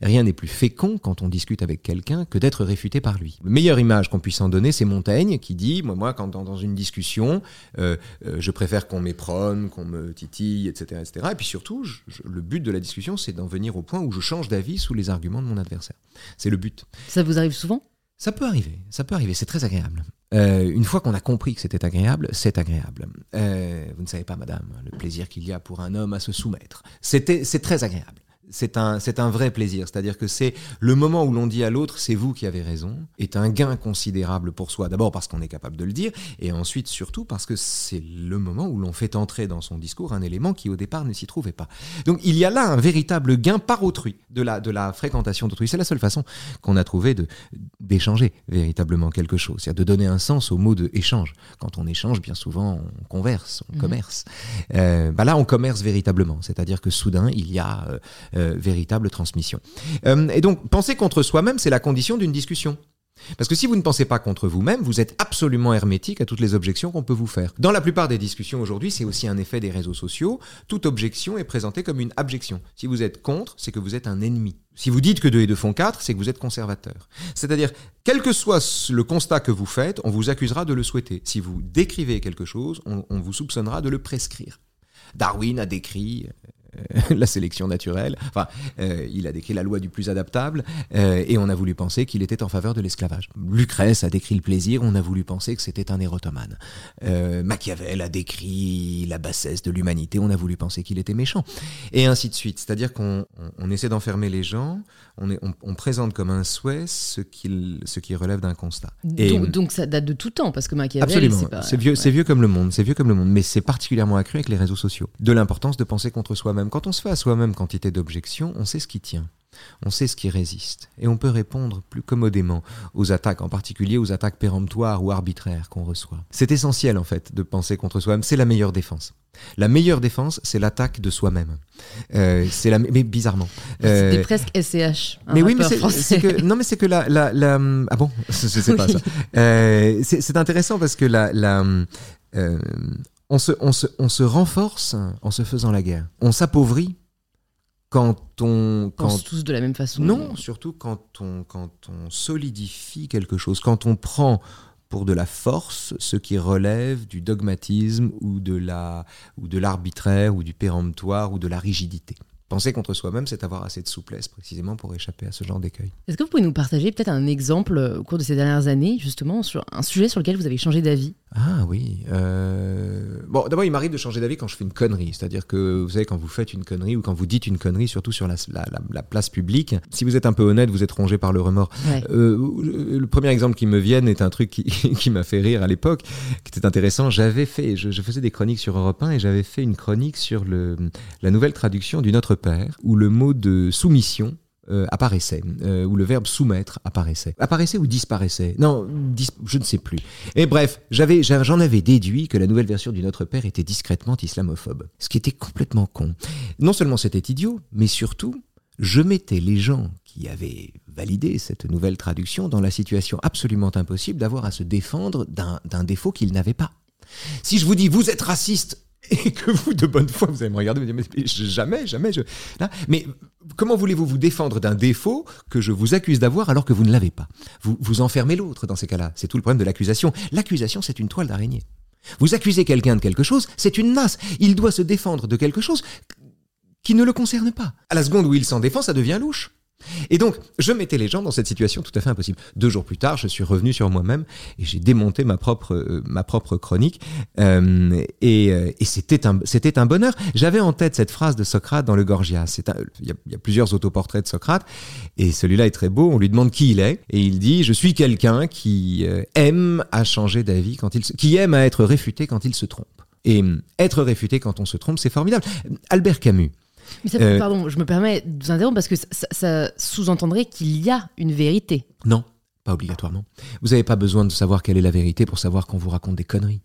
Rien n'est plus fécond quand on discute avec quelqu'un que d'être réfuté par lui. La meilleure image qu'on puisse en donner, c'est Montaigne qui dit, moi, moi quand dans, une discussion, euh, euh, je préfère qu'on m'éprône, qu'on me titille, etc. etc. Et puis surtout, le but de la discussion, c'est d'en venir au point où je change d'avis sous les arguments de mon adversaire. C'est le but. Ça vous arrive souvent? Ça peut arriver, ça peut arriver, c'est très agréable. Euh, une fois qu'on a compris que c'était agréable, c'est agréable. vous ne savez pas, madame, le plaisir qu'il y a pour un homme à se soumettre. C'est très agréable c'est un, c'est un vrai plaisir. C'est-à-dire que c'est le moment où l'on dit à l'autre, c'est vous qui avez raison, est un gain considérable pour soi. D'abord parce qu'on est capable de le dire, et ensuite surtout parce que c'est le moment où l'on fait entrer dans son discours un élément qui au départ ne s'y trouvait pas. Donc il y a là un véritable gain par autrui de la, de la fréquentation d'autrui. C'est la seule façon qu'on a trouvé de, d'échanger véritablement quelque chose, c'est-à-dire de donner un sens au mot de échange. Quand on échange, bien souvent, on converse, on mhm. commerce. Euh, bah là, on commerce véritablement, c'est-à-dire que soudain, il y a euh, euh, véritable transmission. Euh, et donc, penser contre soi-même, c'est la condition d'une discussion. Parce que si vous ne pensez pas contre vous-même, vous êtes absolument hermétique à toutes les objections qu'on peut vous faire. Dans la plupart des discussions aujourd'hui, c'est aussi un effet des réseaux sociaux. Toute objection est présentée comme une abjection. Si vous êtes contre, c'est que vous êtes un ennemi. Si vous dites que 2 et 2 font 4, c'est que vous êtes conservateur. C'est-à-dire, quel que soit le constat que vous faites, on vous accusera de le souhaiter. Si vous décrivez quelque chose, on, vous soupçonnera de le prescrire. Darwin a décrit la sélection naturelle. Enfin, euh, il a décrit la loi du plus adaptable euh, et on a voulu penser qu'il était en faveur de l'esclavage. Lucrèce a décrit le plaisir, on a voulu penser que c'était un érotomane. Machiavel a décrit la bassesse de l'humanité, on a voulu penser qu'il était méchant. Et ainsi de suite. C'est-à-dire qu'on essaie d'enfermer les gens, on, présente comme un souhait ce, ce qui relève d'un constat. donc, ça date de tout temps, parce que Machiavel, Absolument. C'est vieux, vieux comme le monde, c'est vieux comme le monde, mais c'est particulièrement accru avec les réseaux sociaux. De l'importance de penser contre soi-même. Quand on se fait à soi-même quantité d'objections, on sait ce qui tient. On sait ce qui résiste et on peut répondre plus commodément aux attaques, en particulier aux attaques péremptoires ou arbitraires qu'on reçoit. C'est essentiel en fait de penser contre soi-même, c'est la meilleure défense. La meilleure défense, c'est l'attaque de soi-même. Euh, c'est la, mais bizarrement. Euh, C'était presque SCH. Mais oui, mais c'est que non, mais c'est que la, la, la, ah bon, je sais pas ça. Euh, c'est intéressant parce que la, la euh, on se, on, se, on se renforce en se faisant la guerre. On s'appauvrit quand on pense tous de la même façon. Non, surtout quand on quand on solidifie quelque chose, quand on prend pour de la force ce qui relève du dogmatisme ou de la ou de l'arbitraire ou du péremptoire ou de la rigidité. Penser contre soi-même, c'est avoir assez de souplesse précisément pour échapper à ce genre d'écueil. Est-ce que vous pouvez nous partager peut-être un exemple au cours de ces dernières années, justement, sur un sujet sur lequel vous avez changé d'avis? Ah oui. Euh... Bon, d'abord, il m'arrive de changer d'avis quand je fais une connerie. C'est-à-dire que, vous savez, quand vous faites une connerie ou quand vous dites une connerie, surtout sur la, la, la, place publique, si vous êtes un peu honnête, vous êtes rongé par le remords. Euh, le premier exemple qui me vient est un truc qui, qui m'a fait rire à l'époque, qui était intéressant. J'avais fait, je, je, faisais des chroniques sur Europe 1 et j'avais fait une chronique sur le, la nouvelle traduction du Notre Père, où le mot de soumission euh, apparaissait, euh, ou le verbe soumettre apparaissait. Apparaissait ou disparaissait? Non, je ne sais plus. Et bref, j'en avais déduit que la nouvelle version du Notre Père était discrètement islamophobe. Ce qui était complètement con. Non seulement c'était idiot, mais surtout, je mettais les gens qui avaient validé cette nouvelle traduction dans la situation absolument impossible d'avoir à se défendre d'un défaut qu'ils n'avaient pas. Si je vous dis vous êtes raciste, et que vous, de bonne foi, vous allez me regarder et me dire, mais jamais, jamais, je... mais comment voulez-vous vous défendre d'un défaut que je vous accuse d'avoir alors que vous ne l'avez pas? Vous, vous enfermez l'autre dans ces cas-là. C'est tout le problème de l'accusation. L'accusation, c'est une toile d'araignée. Vous accusez quelqu'un de quelque chose, c'est une nasse. Il doit se défendre de quelque chose qui ne le concerne pas. À la seconde où il s'en défend, ça devient louche. Et donc, je mettais les gens dans cette situation tout à fait impossible. Deux jours plus tard, je suis revenu sur moi-même et j'ai démonté ma propre, euh, ma propre chronique. Euh, et, euh, et c'était un, c'était un bonheur. J'avais en tête cette phrase de Socrate dans le Gorgias. Il y, a, plusieurs autoportraits de Socrate et celui-là est très beau. On lui demande qui il est et il dit Je suis quelqu'un qui aime à changer d'avis quand il qui aime à être réfuté quand il se trompe. Et être réfuté quand on se trompe, c'est formidable. Albert Camus. Mais ça, Euh, pardon, je me permets de vous interrompre parce que ça, ça- ça sous-entendrait qu'il y a une vérité. Non, pas obligatoirement. Vous n'avez pas besoin de savoir quelle est la vérité pour savoir qu'on vous raconte des conneries.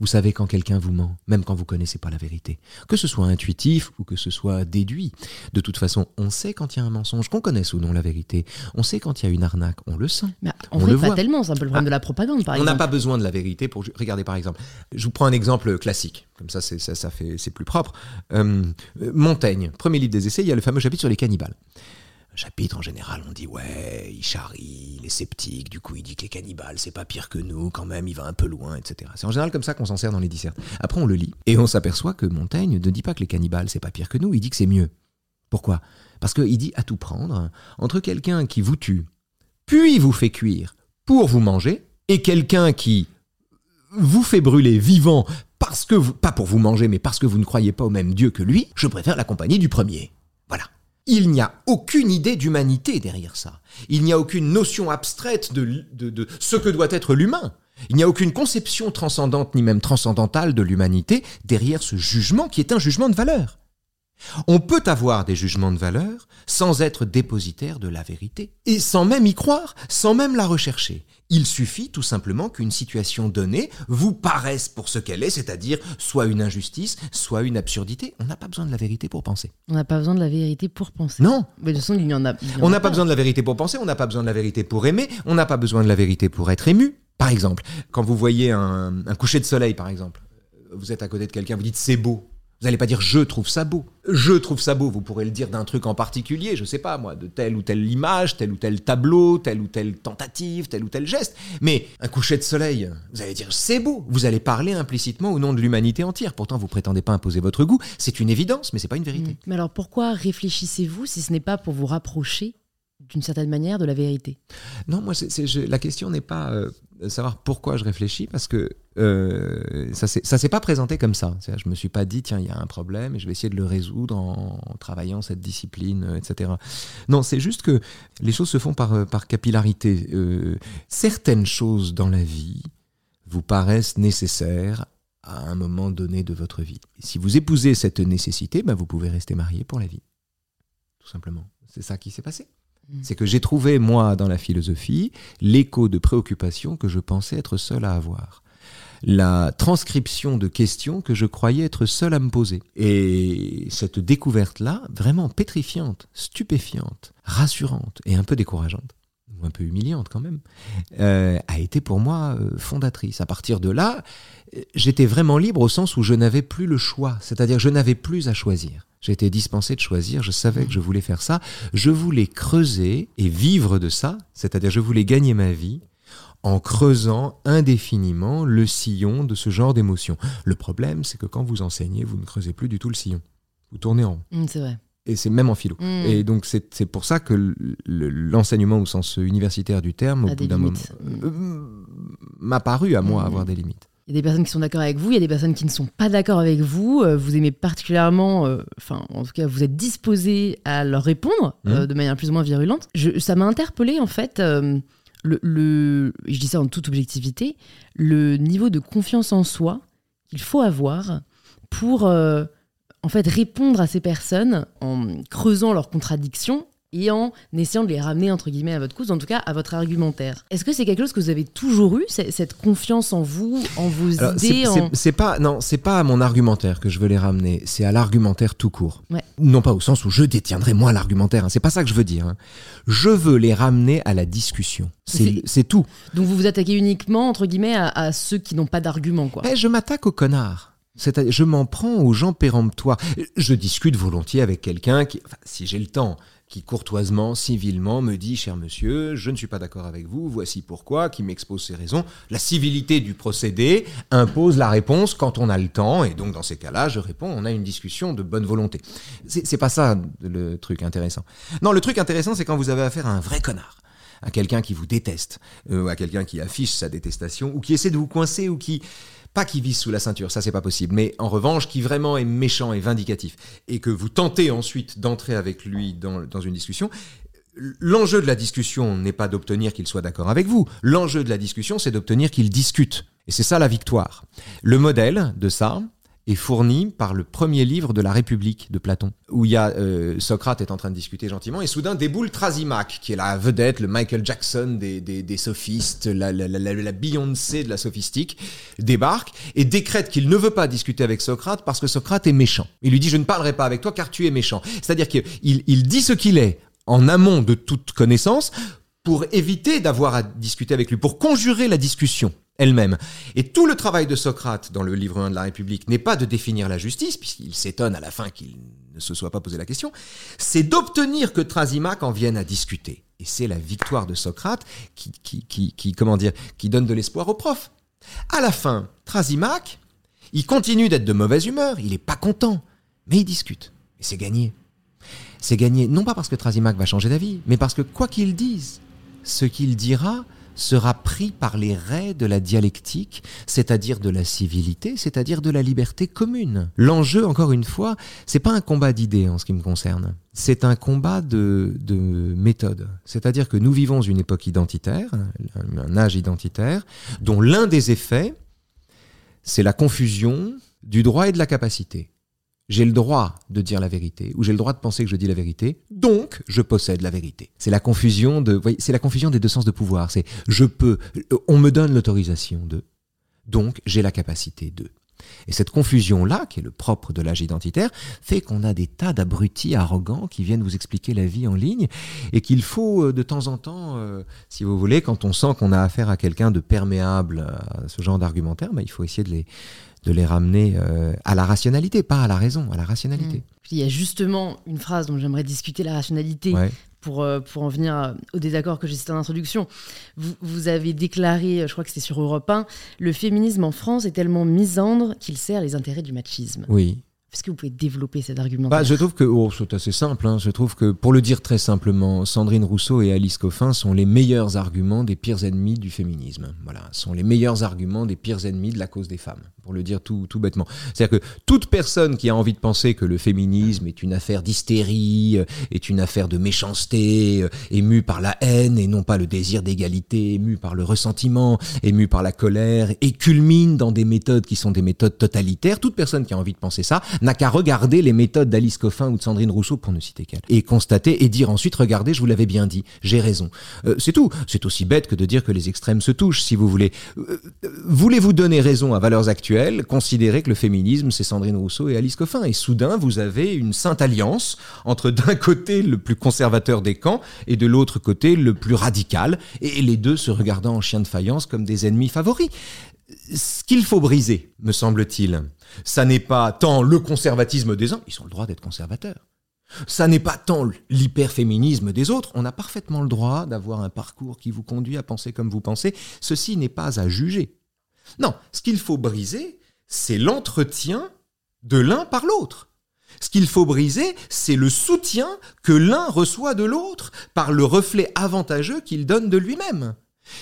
Vous savez quand quelqu'un vous ment, même quand vous connaissez pas la vérité. Que ce soit intuitif ou que ce soit déduit. De toute façon, on sait quand il y a un mensonge, qu'on connaisse ou non la vérité. On sait quand il y a une arnaque, on le sent. Mais On vrai, le pas voit. tellement. C'est un peu le problème Ah. de la propagande, par on n'a exemple. pas besoin de la vérité pour... Regardez par exemple, je vous prends un exemple classique, comme ça c'est, ça, ça fait, c'est plus propre. Euh, euh, Montaigne, premier livre des essais, il y a le fameux chapitre sur les cannibales. Chapitre en général, on dit ouais, il charrie, il est sceptique, du coup il dit que les cannibales c'est pas pire que nous, quand même il va un peu loin, etc. C'est en général comme ça qu'on s'en sert dans les dissertes. Après on le lit et on s'aperçoit que Montaigne ne dit pas que les cannibales c'est pas pire que nous, il dit que c'est mieux. Pourquoi? Parce qu'il dit à tout prendre entre quelqu'un qui vous tue, puis vous fait cuire pour vous manger, et quelqu'un qui vous fait brûler vivant parce que pas pour vous manger, mais parce que vous ne croyez pas au même Dieu que lui, je préfère la compagnie du premier. Il n'y a aucune idée d'humanité derrière ça. Il n'y a aucune notion abstraite de ce que doit être l'humain. Il n'y a aucune conception transcendante ni même transcendantale de l'humanité derrière ce jugement qui est un jugement de valeur. On peut avoir des jugements de valeur sans être dépositaire de la vérité, et sans même y croire, sans même la rechercher. Il suffit tout simplement qu'une situation donnée vous paraisse pour ce qu'elle est, c'est-à-dire soit une injustice, soit une absurdité. On n'a pas besoin de la vérité pour penser. On n'a pas besoin de la vérité pour penser. Non, Mais de toute façon, il y en a. y en on n'a pas besoin de la vérité pour penser, on n'a pas besoin de la vérité pour aimer, on n'a pas besoin de la vérité pour être ému. Par exemple, quand vous voyez un, un coucher de soleil, par exemple, vous êtes à côté de quelqu'un, vous dites c'est beau. Vous n'allez pas dire je trouve ça beau. Je trouve ça beau, vous pourrez le dire d'un truc en particulier, je sais pas moi, de telle ou telle image, tel ou tel tableau, telle ou telle tentative, tel ou tel geste. Mais un coucher de soleil, vous allez dire c'est beau. Vous allez parler implicitement au nom de l'humanité entière. Pourtant, vous prétendez pas imposer votre goût. C'est une évidence, mais c'est pas une vérité. Mais alors pourquoi réfléchissez-vous si ce n'est pas pour vous rapprocher d'une certaine manière de la vérité Non, moi, la question n'est pas euh, savoir pourquoi je réfléchis, parce que euh, ça ça s'est pas présenté comme ça. Je me suis pas dit, tiens, il y a un problème et je vais essayer de le résoudre en, travaillant cette discipline, euh, etc. Non, c'est juste que les choses se font par, euh, par capillarité. Certaines choses dans la vie vous paraissent nécessaires à un moment donné de votre vie. Si vous épousez cette nécessité, ben, vous pouvez rester marié pour la vie. Tout simplement. C'est ça qui s'est passé. Mm. C'est que j'ai trouvé, moi, dans la philosophie, l'écho de préoccupations que je pensais être seul à avoir. La transcription de questions que je croyais être seul à me poser. Et cette découverte-là, vraiment pétrifiante, stupéfiante, rassurante et un peu décourageante, ou un peu humiliante quand même, euh, a été pour moi euh, fondatrice. À partir de là, euh, j'étais vraiment libre au sens où je n'avais plus le choix, c'est-à-dire je n'avais plus à choisir. J'étais dispensé de choisir, je savais que je voulais faire ça, je voulais creuser et vivre de ça, c'est-à-dire je voulais gagner ma vie en creusant indéfiniment le sillon de ce genre d'émotions. Le problème, c'est que quand vous enseignez, vous ne creusez plus du tout le sillon. Vous tournez en rond. Mm, C'est vrai. Et c'est même en philo. Mm. Et donc c'est pour ça que le- le- l'enseignement au sens universitaire du terme, au bout d'un moment, euh, m'a paru à moi Mm. avoir des limites. Il y a des personnes qui sont d'accord avec vous, il y a des personnes qui ne sont pas d'accord avec vous. euh, Vous aimez particulièrement, euh, enfin, en tout cas, vous êtes disposé à leur répondre euh, Mhm. de manière plus ou moins virulente. Je- ça m'a interpellé en fait. euh, le, le- je dis ça en toute objectivité, le niveau de confiance en soi qu'il faut avoir pour en fait répondre à ces personnes en creusant leurs contradictions et en essayant de les ramener entre guillemets à votre cause, en tout cas à votre argumentaire. Est-ce que c'est quelque chose que vous avez toujours eu, cette confiance en vous, en vos Alors, idées c'est en... pas non, c'est pas à mon argumentaire que je veux les ramener, c'est à l'argumentaire tout court. Ouais. Non pas au sens où je détiendrai moi l'argumentaire, hein, c'est pas ça que je veux dire. hein. Je veux les ramener à la discussion. C'est tout. Donc vous vous attaquez uniquement entre guillemets à, à ceux qui n'ont pas d'argument quoi. Mais je m'attaque aux connards. C'est-à-dire, je m'en prends aux gens péremptoires. Je discute volontiers avec quelqu'un qui, si j'ai le temps, qui courtoisement, civilement me dit, cher monsieur, je ne suis pas d'accord avec vous, voici pourquoi, qui m'expose ses raisons. La civilité du procédé impose la réponse quand on a le temps, et donc dans ces cas-là, je réponds, on a une discussion de bonne volonté. C'est pas ça le truc intéressant. Non, le truc intéressant, c'est quand vous avez affaire à un vrai connard à quelqu'un qui vous déteste, euh, à quelqu'un qui affiche sa détestation, ou qui essaie de vous coincer, ou qui pas qui vise sous la ceinture, ça c'est pas possible, mais en revanche qui vraiment est méchant et vindicatif, et que vous tentez ensuite d'entrer avec lui dans, dans une discussion, l'enjeu de la discussion n'est pas d'obtenir qu'il soit d'accord avec vous, l'enjeu de la discussion c'est d'obtenir qu'il discute. Et c'est ça la victoire. Le modèle de ça, est fourni par le premier livre de la République de Platon, où il y a euh, Socrate est en train de discuter gentiment, et soudain déboule Trasimaque, qui est la vedette, le Michael Jackson des, des, des sophistes, la, la, la, la, Beyoncé de la sophistique, débarque et décrète qu'il ne veut pas discuter avec Socrate parce que Socrate est méchant. Il lui dit je ne parlerai pas avec toi car tu es méchant. C'est-à-dire qu'il il dit ce qu'il est en amont de toute connaissance pour éviter d'avoir à discuter avec lui, pour conjurer la discussion elle-même. Et tout le travail de Socrate dans le livre 1 de la République n'est pas de définir la justice, puisqu'il s'étonne à la fin qu'il ne se soit pas posé la question, c'est d'obtenir que Trasimaque en vienne à discuter. Et c'est la victoire de Socrate qui, qui, qui, comment dire, qui donne de l'espoir aux profs. À la fin, Trasimaque, il continue d'être de mauvaise humeur, il n'est pas content, mais il discute. Et c'est gagné. C'est gagné, non pas parce que Trasimaque va changer d'avis, mais parce que quoi qu'il dise, ce qu'il dira sera pris par les raies de la dialectique, c'est-à-dire de la civilité, c'est-à-dire de la liberté commune. L'enjeu, encore une fois, c'est pas un combat d'idées en ce qui me concerne. C'est un combat de, de méthode. C'est-à-dire que nous vivons une époque identitaire, un âge identitaire, dont l'un des effets, c'est la confusion du droit et de la capacité j'ai le droit de dire la vérité ou j'ai le droit de penser que je dis la vérité, donc je possède la vérité. C'est la confusion de, c'est la confusion des deux sens de pouvoir. C'est je peux, on me donne l'autorisation de, donc j'ai la capacité de. Et cette confusion-là, qui est le propre de l'âge identitaire, fait qu'on a des tas d'abrutis arrogants qui viennent vous expliquer la vie en ligne et qu'il faut euh, de temps en temps, euh, si vous voulez, quand on sent qu'on a affaire à quelqu'un de perméable à ce genre d'argumentaire, bah, il faut essayer de les, de les ramener euh, à la rationalité, pas à la raison, à la rationalité. Mmh. Il y a justement une phrase dont j'aimerais discuter la rationalité pour, euh, pour en venir au désaccord que j'ai cité en introduction. Vous, vous, avez déclaré, je crois que c'était sur Europe 1, le féminisme en France est tellement misandre qu'il sert les intérêts du machisme. Oui. Est-ce que vous pouvez développer cet argument bah, Je trouve que, oh, c'est assez simple, hein. je trouve que, pour le dire très simplement, Sandrine Rousseau et Alice Coffin sont les meilleurs arguments des pires ennemis du féminisme. Voilà, sont les meilleurs arguments des pires ennemis de la cause des femmes, pour le dire tout, tout bêtement. C'est-à-dire que toute personne qui a envie de penser que le féminisme est une affaire d'hystérie, euh, est une affaire de méchanceté, euh, émue par la haine et non pas le désir d'égalité, émue par le ressentiment, émue par la colère, et culmine dans des méthodes qui sont des méthodes totalitaires, toute personne qui a envie de penser ça n'a qu'à regarder les méthodes d'Alice Coffin ou de Sandrine Rousseau, pour ne citer qu'elle, et constater et dire ensuite, regardez, je vous l'avais bien dit, j'ai raison. Euh, c'est tout. C'est aussi bête que de dire que les extrêmes se touchent, si vous voulez. Voulez-vous donner raison à valeurs actuelles? Considérez que le féminisme, c'est Sandrine Rousseau et Alice Coffin. Et soudain, vous avez une sainte alliance entre d'un côté le plus conservateur des camps et de l'autre côté le plus radical, et les deux se regardant en chien de faïence comme des ennemis favoris. Ce qu'il faut briser, me semble-t-il, ça n'est pas tant le conservatisme des uns, ils ont le droit d'être conservateurs. Ça n'est pas tant l'hyperféminisme des autres, on a parfaitement le droit d'avoir un parcours qui vous conduit à penser comme vous pensez, ceci n'est pas à juger. Non, ce qu'il faut briser, c'est l'entretien de l'un par l'autre. Ce qu'il faut briser, c'est le soutien que l'un reçoit de l'autre par le reflet avantageux qu'il donne de lui-même.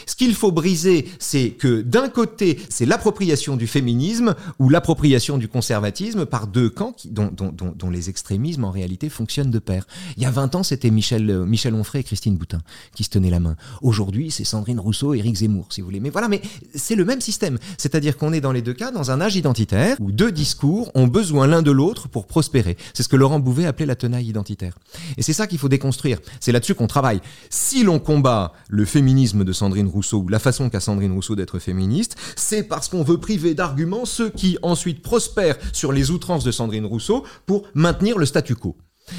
Ce qu'il faut briser, c'est que d'un côté, c'est l'appropriation du féminisme ou l'appropriation du conservatisme par deux camps dont, les extrémismes en réalité fonctionnent de pair. Il y a 20 ans, c'était Michel, euh, Michel Onfray et Christine Boutin qui se tenaient la main. Aujourd'hui, c'est Sandrine Rousseau et Éric Zemmour, si vous voulez. Mais voilà, mais c'est le même système. C'est-à-dire qu'on est dans les deux cas dans un âge identitaire où deux discours ont besoin l'un de l'autre pour prospérer. C'est ce que Laurent Bouvet appelait la tenaille identitaire. Et c'est ça qu'il faut déconstruire. C'est là-dessus qu'on travaille. Si l'on combat le féminisme de Sandrine Rousseau, ou la façon qu'a Sandrine Rousseau d'être féministe, c'est parce qu'on veut priver d'arguments ceux qui ensuite prospèrent sur les outrances de Sandrine Rousseau pour maintenir le statu quo.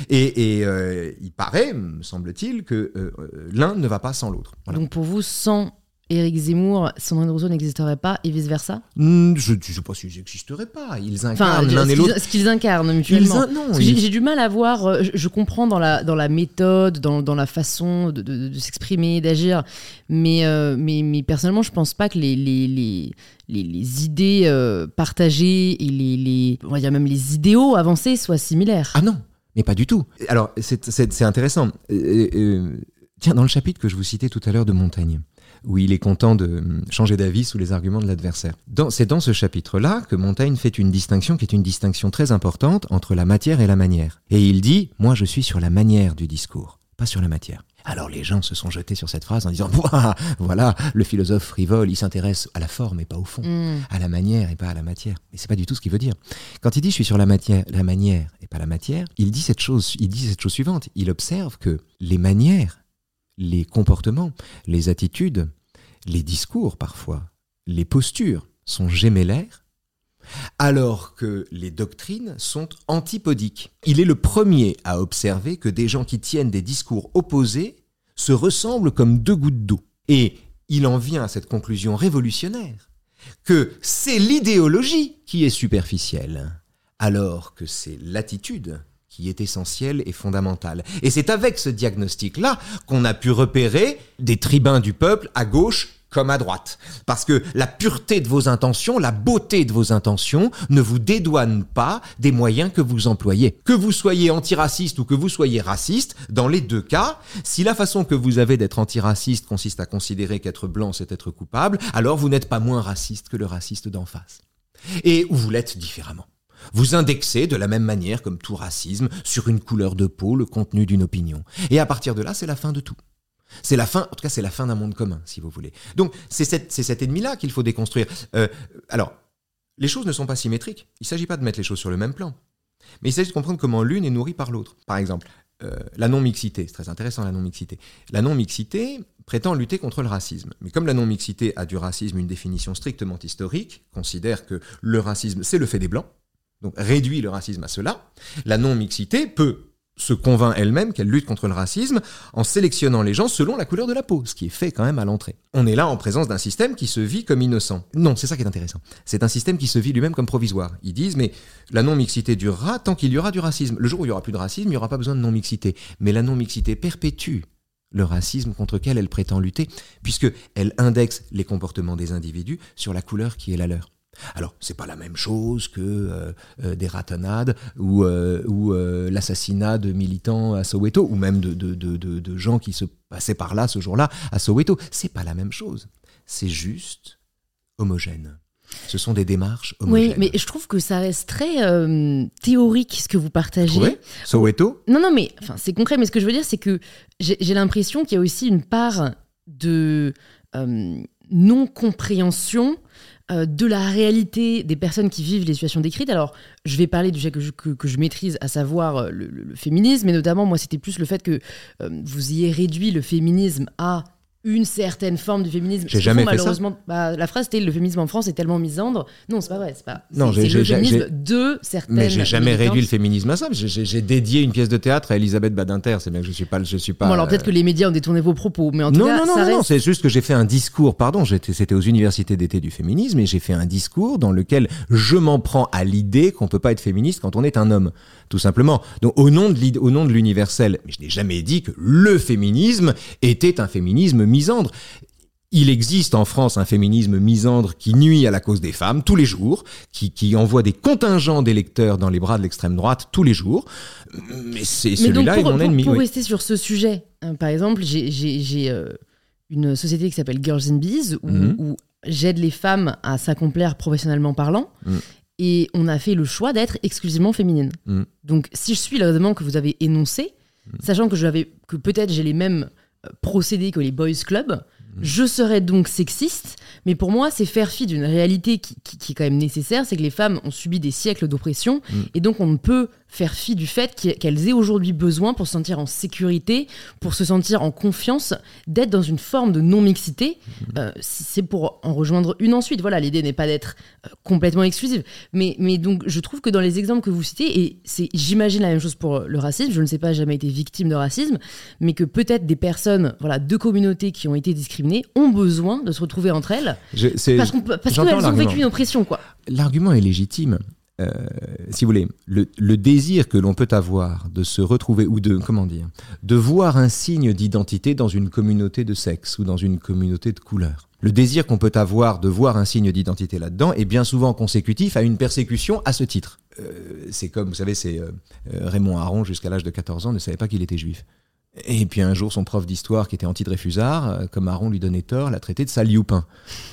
Et, euh, il paraît, me semble-t-il, que euh, l'un ne va pas sans l'autre. Donc pour vous, sans Éric Zemmour, Sandrine Rousseau n'existerait pas et vice-versa Hmm, Je ne sais pas s'ils n'existeraient pas. Ils incarnent l'un ce et qu'ils- l'autre. ce qu'ils incarnent mutuellement. In- j'ai ils- j'ai du mal à voir, euh, je, je comprends dans la, dans la méthode, dans, dans la façon de, de- de s'exprimer, d'agir, mais, euh, mais, mais personnellement, je pense pas que les, les, les, les, les idées euh, partagées et les, les, on va dire même les idéaux avancés soient similaires. Ah non, mais pas du tout. Alors, c'est- intéressant. Euh, tiens, dans le chapitre que je vous citais tout à l'heure de Montaigne, où il est content de hum, changer d'avis sous les arguments de l'adversaire. C'est dans ce chapitre-là que Montaigne fait une distinction qui est une distinction très importante entre la matière et la manière. Et il dit, moi je suis sur la manière du discours, pas sur la matière. Alors les gens se sont jetés sur cette phrase en disant, Ouah, voilà, le philosophe frivole, il s'intéresse à la forme et pas au fond Hmm. à la manière et pas à la matière. Mais c'est pas du tout ce qu'il veut dire. Quand il dit je suis sur la matière, la manière et pas la matière, il dit cette chose, il dit cette chose suivante. Il observe que les manières, les comportements, les attitudes, les discours parfois, les postures sont gémellaires, alors que les doctrines sont antipodiques. Il est le premier à observer que des gens qui tiennent des discours opposés se ressemblent comme deux gouttes d'eau. Et il en vient à cette conclusion révolutionnaire que c'est l'idéologie qui est superficielle, alors que c'est l'attitude qui est essentielle et fondamentale. Et c'est avec ce diagnostic-là qu'on a pu repérer des tribuns du peuple à gauche comme à droite. Parce que la pureté de vos intentions, la beauté de vos intentions ne vous dédouane pas des moyens que vous employez. Que vous soyez antiraciste ou que vous soyez raciste, dans les deux cas, si la façon que vous avez d'être antiraciste consiste à considérer qu'être blanc c'est être coupable, alors vous n'êtes pas moins raciste que le raciste d'en face. Et vous l'êtes différemment. Vous indexez de la même manière, comme tout racisme, sur une couleur de peau le contenu d'une opinion. Et à partir de là, c'est la fin de tout. C'est la fin, en tout cas, c'est la fin d'un monde commun, si vous voulez. Donc, c'est cet ennemi-là qu'il faut déconstruire. Euh, alors, les choses ne sont pas symétriques. Il ne s'agit pas de mettre les choses sur le même plan. Mais il s'agit de comprendre comment l'une est nourrie par l'autre. Par exemple, euh, la non-mixité, c'est très intéressant la non-mixité. La non-mixité prétend lutter contre le racisme. Mais comme la non-mixité a du racisme une définition strictement historique, considère que le racisme, c'est le fait des blancs, donc réduit le racisme à cela, la non-mixité peut se convainc elle-même qu'elle lutte contre le racisme en sélectionnant les gens selon la couleur de la peau, ce qui est fait quand même à l'entrée. On est là en présence d'un système qui se vit comme innocent. Non, c'est ça qui est intéressant. C'est un système qui se vit lui-même comme provisoire. Ils disent, mais la non-mixité durera tant qu'il y aura du racisme. Le jour où il y aura plus de racisme, il n'y aura pas besoin de non-mixité. Mais la non-mixité perpétue le racisme contre lequel elle prétend lutter, puisque elle indexe les comportements des individus sur la couleur qui est la leur. Alors, c'est pas la même chose que euh, euh, des ratonnades ou, euh, ou euh, l'assassinat de militants à Soweto, ou même de, de, de, de- de gens qui se passaient par là ce jour-là à Soweto. C'est pas la même chose. C'est juste homogène. Ce sont des démarches homogènes. Oui, mais je trouve que ça reste très théorique ce que vous partagez. Trouvez? Soweto? Non, non, mais enfin, c'est concret. Mais ce que je veux dire, c'est que j'ai l'impression qu'il y a aussi une part de non-compréhension euh, de la réalité des personnes qui vivent les situations décrites. Alors, je vais parler du sujet que je, maîtrise, à savoir euh, le, féminisme, et notamment, moi, c'était plus le fait que euh, vous ayez réduit le féminisme à une certaine forme du féminisme. J'ai jamais fait ça. malheureusement, bah, la phrase c'était le féminisme en France est tellement misandre. Non, c'est pas vrai. C'est pas. Non, c'est- j'ai- c'est le j'ai- féminisme j'ai- de certaines. Mais j'ai jamais militantes. réduit le féminisme à ça. J'ai- dédié une pièce de théâtre à Elisabeth Badinter. C'est bien que je suis pas, je suis pas. Bon, alors peut-être que les médias ont détourné vos propos, mais en tout non, cas, non, non, ça non, non, reste. c'est juste que j'ai fait un discours, pardon, c'était aux universités d'été du féminisme et j'ai fait un discours dans lequel je m'en prends à l'idée qu'on peut pas être féministe quand on est un homme, tout simplement. Donc au nom de au nom de l'universel, mais je n'ai jamais dit que le féminisme était un féminisme misandre. Il existe en France un féminisme misandre qui nuit à la cause des femmes tous les jours, qui, qui envoie des contingents d'électeurs dans les bras de l'extrême droite tous les jours. Mais c'est celui-là est pour, mon pour- ennemi. pour oui. rester sur ce sujet, hein, par exemple, j'ai- euh, une société qui s'appelle Girls in Bees où, Mhm. où j'aide les femmes à s'accomplir professionnellement parlant. Mhm. Et on a fait le choix d'être exclusivement féminine. Mhm. Donc, si je suis le raisonnement que vous avez énoncé, sachant que, que peut-être j'ai les mêmes procédés que les boys club, je serais donc sexiste, mais pour moi, c'est faire fi d'une réalité qui, qui- qui est quand même nécessaire, c'est que les femmes ont subi des siècles d'oppression, Mm. et donc on ne peut faire fi du fait qu'elles aient aujourd'hui besoin pour se sentir en sécurité, pour se sentir en confiance, d'être dans une forme de non-mixité. Mmh. Euh, c'est pour en rejoindre une ensuite. Voilà, l'idée n'est pas d'être euh, complètement exclusive. Mais, mais donc, je trouve que dans les exemples que vous citez, et c'est, j'imagine la même chose pour le racisme, je ne sais pas, jamais été victime de racisme, mais que peut-être des personnes, voilà, de communautés qui ont été discriminées ont besoin de se retrouver entre elles. parce, parce qu'elles ont vécu une oppression, quoi. L'argument est légitime. Euh, si vous voulez, le, désir que l'on peut avoir de se retrouver ou de comment dire, de voir un signe d'identité dans une communauté de sexe ou dans une communauté de couleur. Le désir qu'on peut avoir de voir un signe d'identité là-dedans est bien souvent consécutif à une persécution à ce titre. Euh, c'est comme, vous savez, c'est euh, Raymond Aron jusqu'à l'âge de 14 ans ne savait pas qu'il était juif. Et puis un jour, son prof d'histoire, qui était anti-Dreyfusard, euh, comme Aaron lui donnait tort, l'a traité de sale youpin.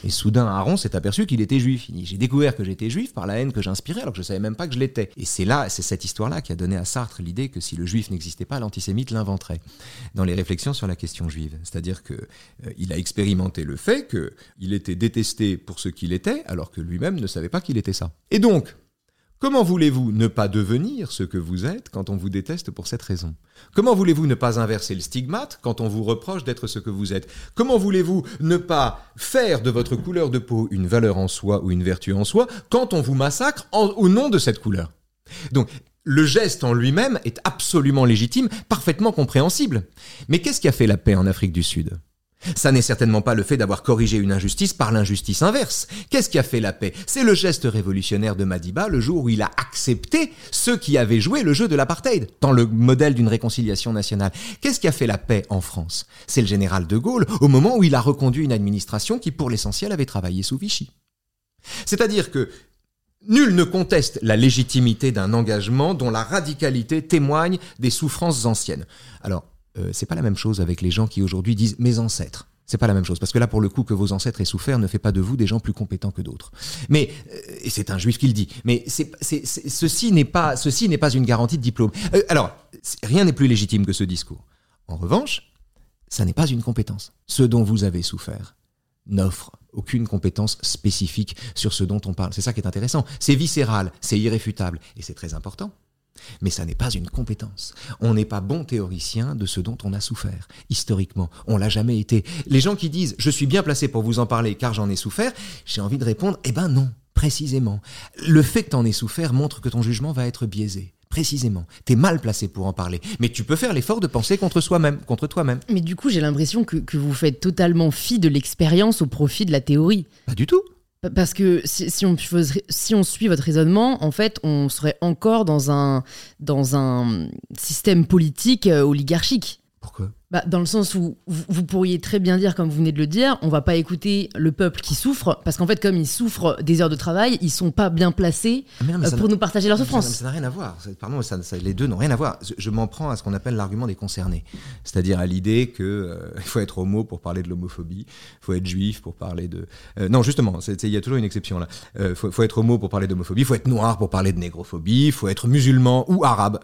Et soudain, Aaron s'est aperçu qu'il était juif. J'ai découvert que j'étais juif par la haine que j'inspirais, alors que je savais même pas que je l'étais. Et c'est là, c'est cette histoire-là qui a donné à Sartre l'idée que si le juif n'existait pas, l'antisémite l'inventerait. Dans les réflexions sur la question juive, c'est-à-dire que euh, il a expérimenté le fait qu'il était détesté pour ce qu'il était, alors que lui-même ne savait pas qu'il était ça. Et donc, Comment voulez-vous ne pas devenir ce que vous êtes quand on vous déteste pour cette raison? Comment voulez-vous ne pas inverser le stigmate quand on vous reproche d'être ce que vous êtes? Comment voulez-vous ne pas faire de votre couleur de peau une valeur en soi ou une vertu en soi quand on vous massacre au nom de cette couleur? Donc, le geste en lui-même est absolument légitime, parfaitement compréhensible. Mais qu'est-ce qui a fait la paix en Afrique du Sud? Ça n'est certainement pas le fait d'avoir corrigé une injustice par l'injustice inverse. Qu'est-ce qui a fait la paix? C'est le geste révolutionnaire de Madiba le jour où il a accepté ceux qui avaient joué le jeu de l'apartheid, dans le modèle d'une réconciliation nationale. Qu'est-ce qui a fait la paix en France? C'est le général de Gaulle, au moment où il a reconduit une administration qui, pour l'essentiel, avait travaillé sous Vichy. C'est-à-dire que Nul ne conteste la légitimité d'un engagement dont la radicalité témoigne des souffrances anciennes. Alors, euh, c'est pas la même chose avec les gens qui aujourd'hui disent mes ancêtres. C'est pas la même chose parce que là, pour le coup, que vos ancêtres aient souffert ne fait pas de vous des gens plus compétents que d'autres. Mais euh, et c'est un juif qui le dit. Mais ceci n'est pas ceci n'est pas une garantie de diplôme. Euh, alors, rien n'est plus légitime que ce discours. En revanche, ça n'est pas une compétence. Ce dont vous avez souffert n'offre aucune compétence spécifique sur ce dont on parle. C'est ça qui est intéressant. C'est viscéral, c'est irréfutable et c'est très important. Mais ça n'est pas une compétence. On n'est pas bon théoricien de ce dont on a souffert. Historiquement, on l'a jamais été. Les gens qui disent je suis bien placé pour vous en parler car j'en ai souffert, j'ai envie de répondre eh ben non, précisément. Le fait que tu en aies souffert montre que ton jugement va être biaisé. Précisément, t'es mal placé pour en parler, mais tu peux faire l'effort de penser contre soi-même, contre toi-même. Mais du coup, j'ai l'impression que, que vous faites totalement fi de l'expérience au profit de la théorie. Pas du tout. Parce que si, on, si suit votre raisonnement, en fait, on serait encore dans un, dans un système politique euh, oligarchique. Bah, dans le sens où vous, pourriez très bien dire, comme vous venez de le dire, on va pas écouter le peuple qui souffre, parce qu'en fait, comme ils souffrent des heures de travail, ils sont pas bien placés ah, euh, pour nous partager leur souffrance. Ça n'a rien à voir. Pardon, ça, les deux n'ont rien à voir. Je, m'en prends à ce qu'on appelle l'argument des concernés, c'est-à-dire à, l'idée qu'il euh, faut être homo pour parler de l'homophobie, il faut être juif pour parler de. Euh, non, justement, il y a toujours une exception là. Il faut, faut, être homo pour parler d'homophobie, il faut être noir pour parler de négrophobie, il faut être musulman ou arabe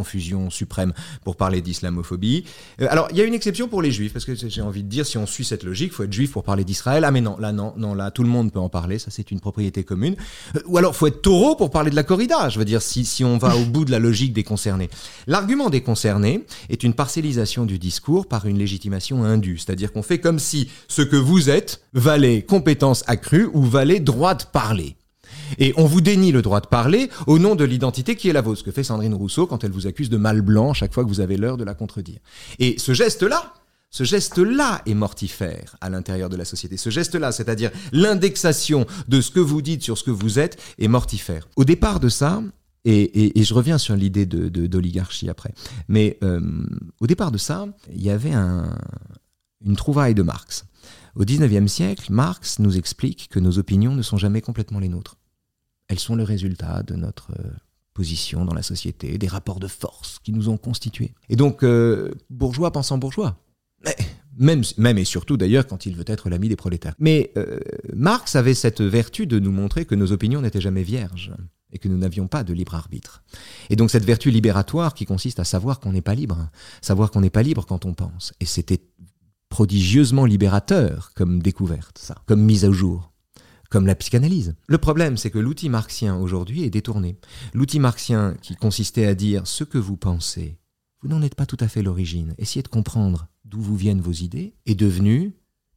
confusion suprême pour parler d'islamophobie. Euh, alors, il y a une exception pour les juifs, parce que j'ai envie de dire, si on suit cette logique, faut être juif pour parler d'Israël. Ah mais non, là non, non, là tout le monde peut en parler, ça c'est une propriété commune. Euh, ou alors, faut être taureau pour parler de la corrida, je veux dire, si, si on va au bout de la logique des concernés. L'argument des concernés est une parcellisation du discours par une légitimation indue, c'est-à-dire qu'on fait comme si ce que vous êtes valait compétence accrue ou valait droit de parler. Et on vous dénie le droit de parler au nom de l'identité qui est la vôtre, ce que fait Sandrine Rousseau quand elle vous accuse de mal blanc chaque fois que vous avez l'heure de la contredire. Et ce geste-là, ce geste-là est mortifère à l'intérieur de la société. Ce geste-là, c'est-à-dire l'indexation de ce que vous dites sur ce que vous êtes, est mortifère. Au départ de ça, et, je reviens sur l'idée d'oligarchie de, après, mais euh, au départ de ça, il y avait une trouvaille de Marx. Au XIXe siècle, Marx nous explique que nos opinions ne sont jamais complètement les nôtres elles sont le résultat de notre euh, position dans la société, des rapports de force qui nous ont constitués. Et donc, euh, bourgeois pensant bourgeois. Même, même et surtout d'ailleurs quand il veut être l'ami des prolétaires. Mais euh, Marx avait cette vertu de nous montrer que nos opinions n'étaient jamais vierges et que nous n'avions pas de libre arbitre. Et donc cette vertu libératoire qui consiste à savoir qu'on n'est pas libre, savoir qu'on n'est pas libre quand on pense. Et c'était prodigieusement libérateur comme découverte, ça, comme mise à jour comme la psychanalyse. Le problème, c'est que l'outil marxien aujourd'hui est détourné. L'outil marxien qui consistait à dire ce que vous pensez, vous n'en êtes pas tout à fait l'origine. Essayez de comprendre d'où vous viennent vos idées, est devenu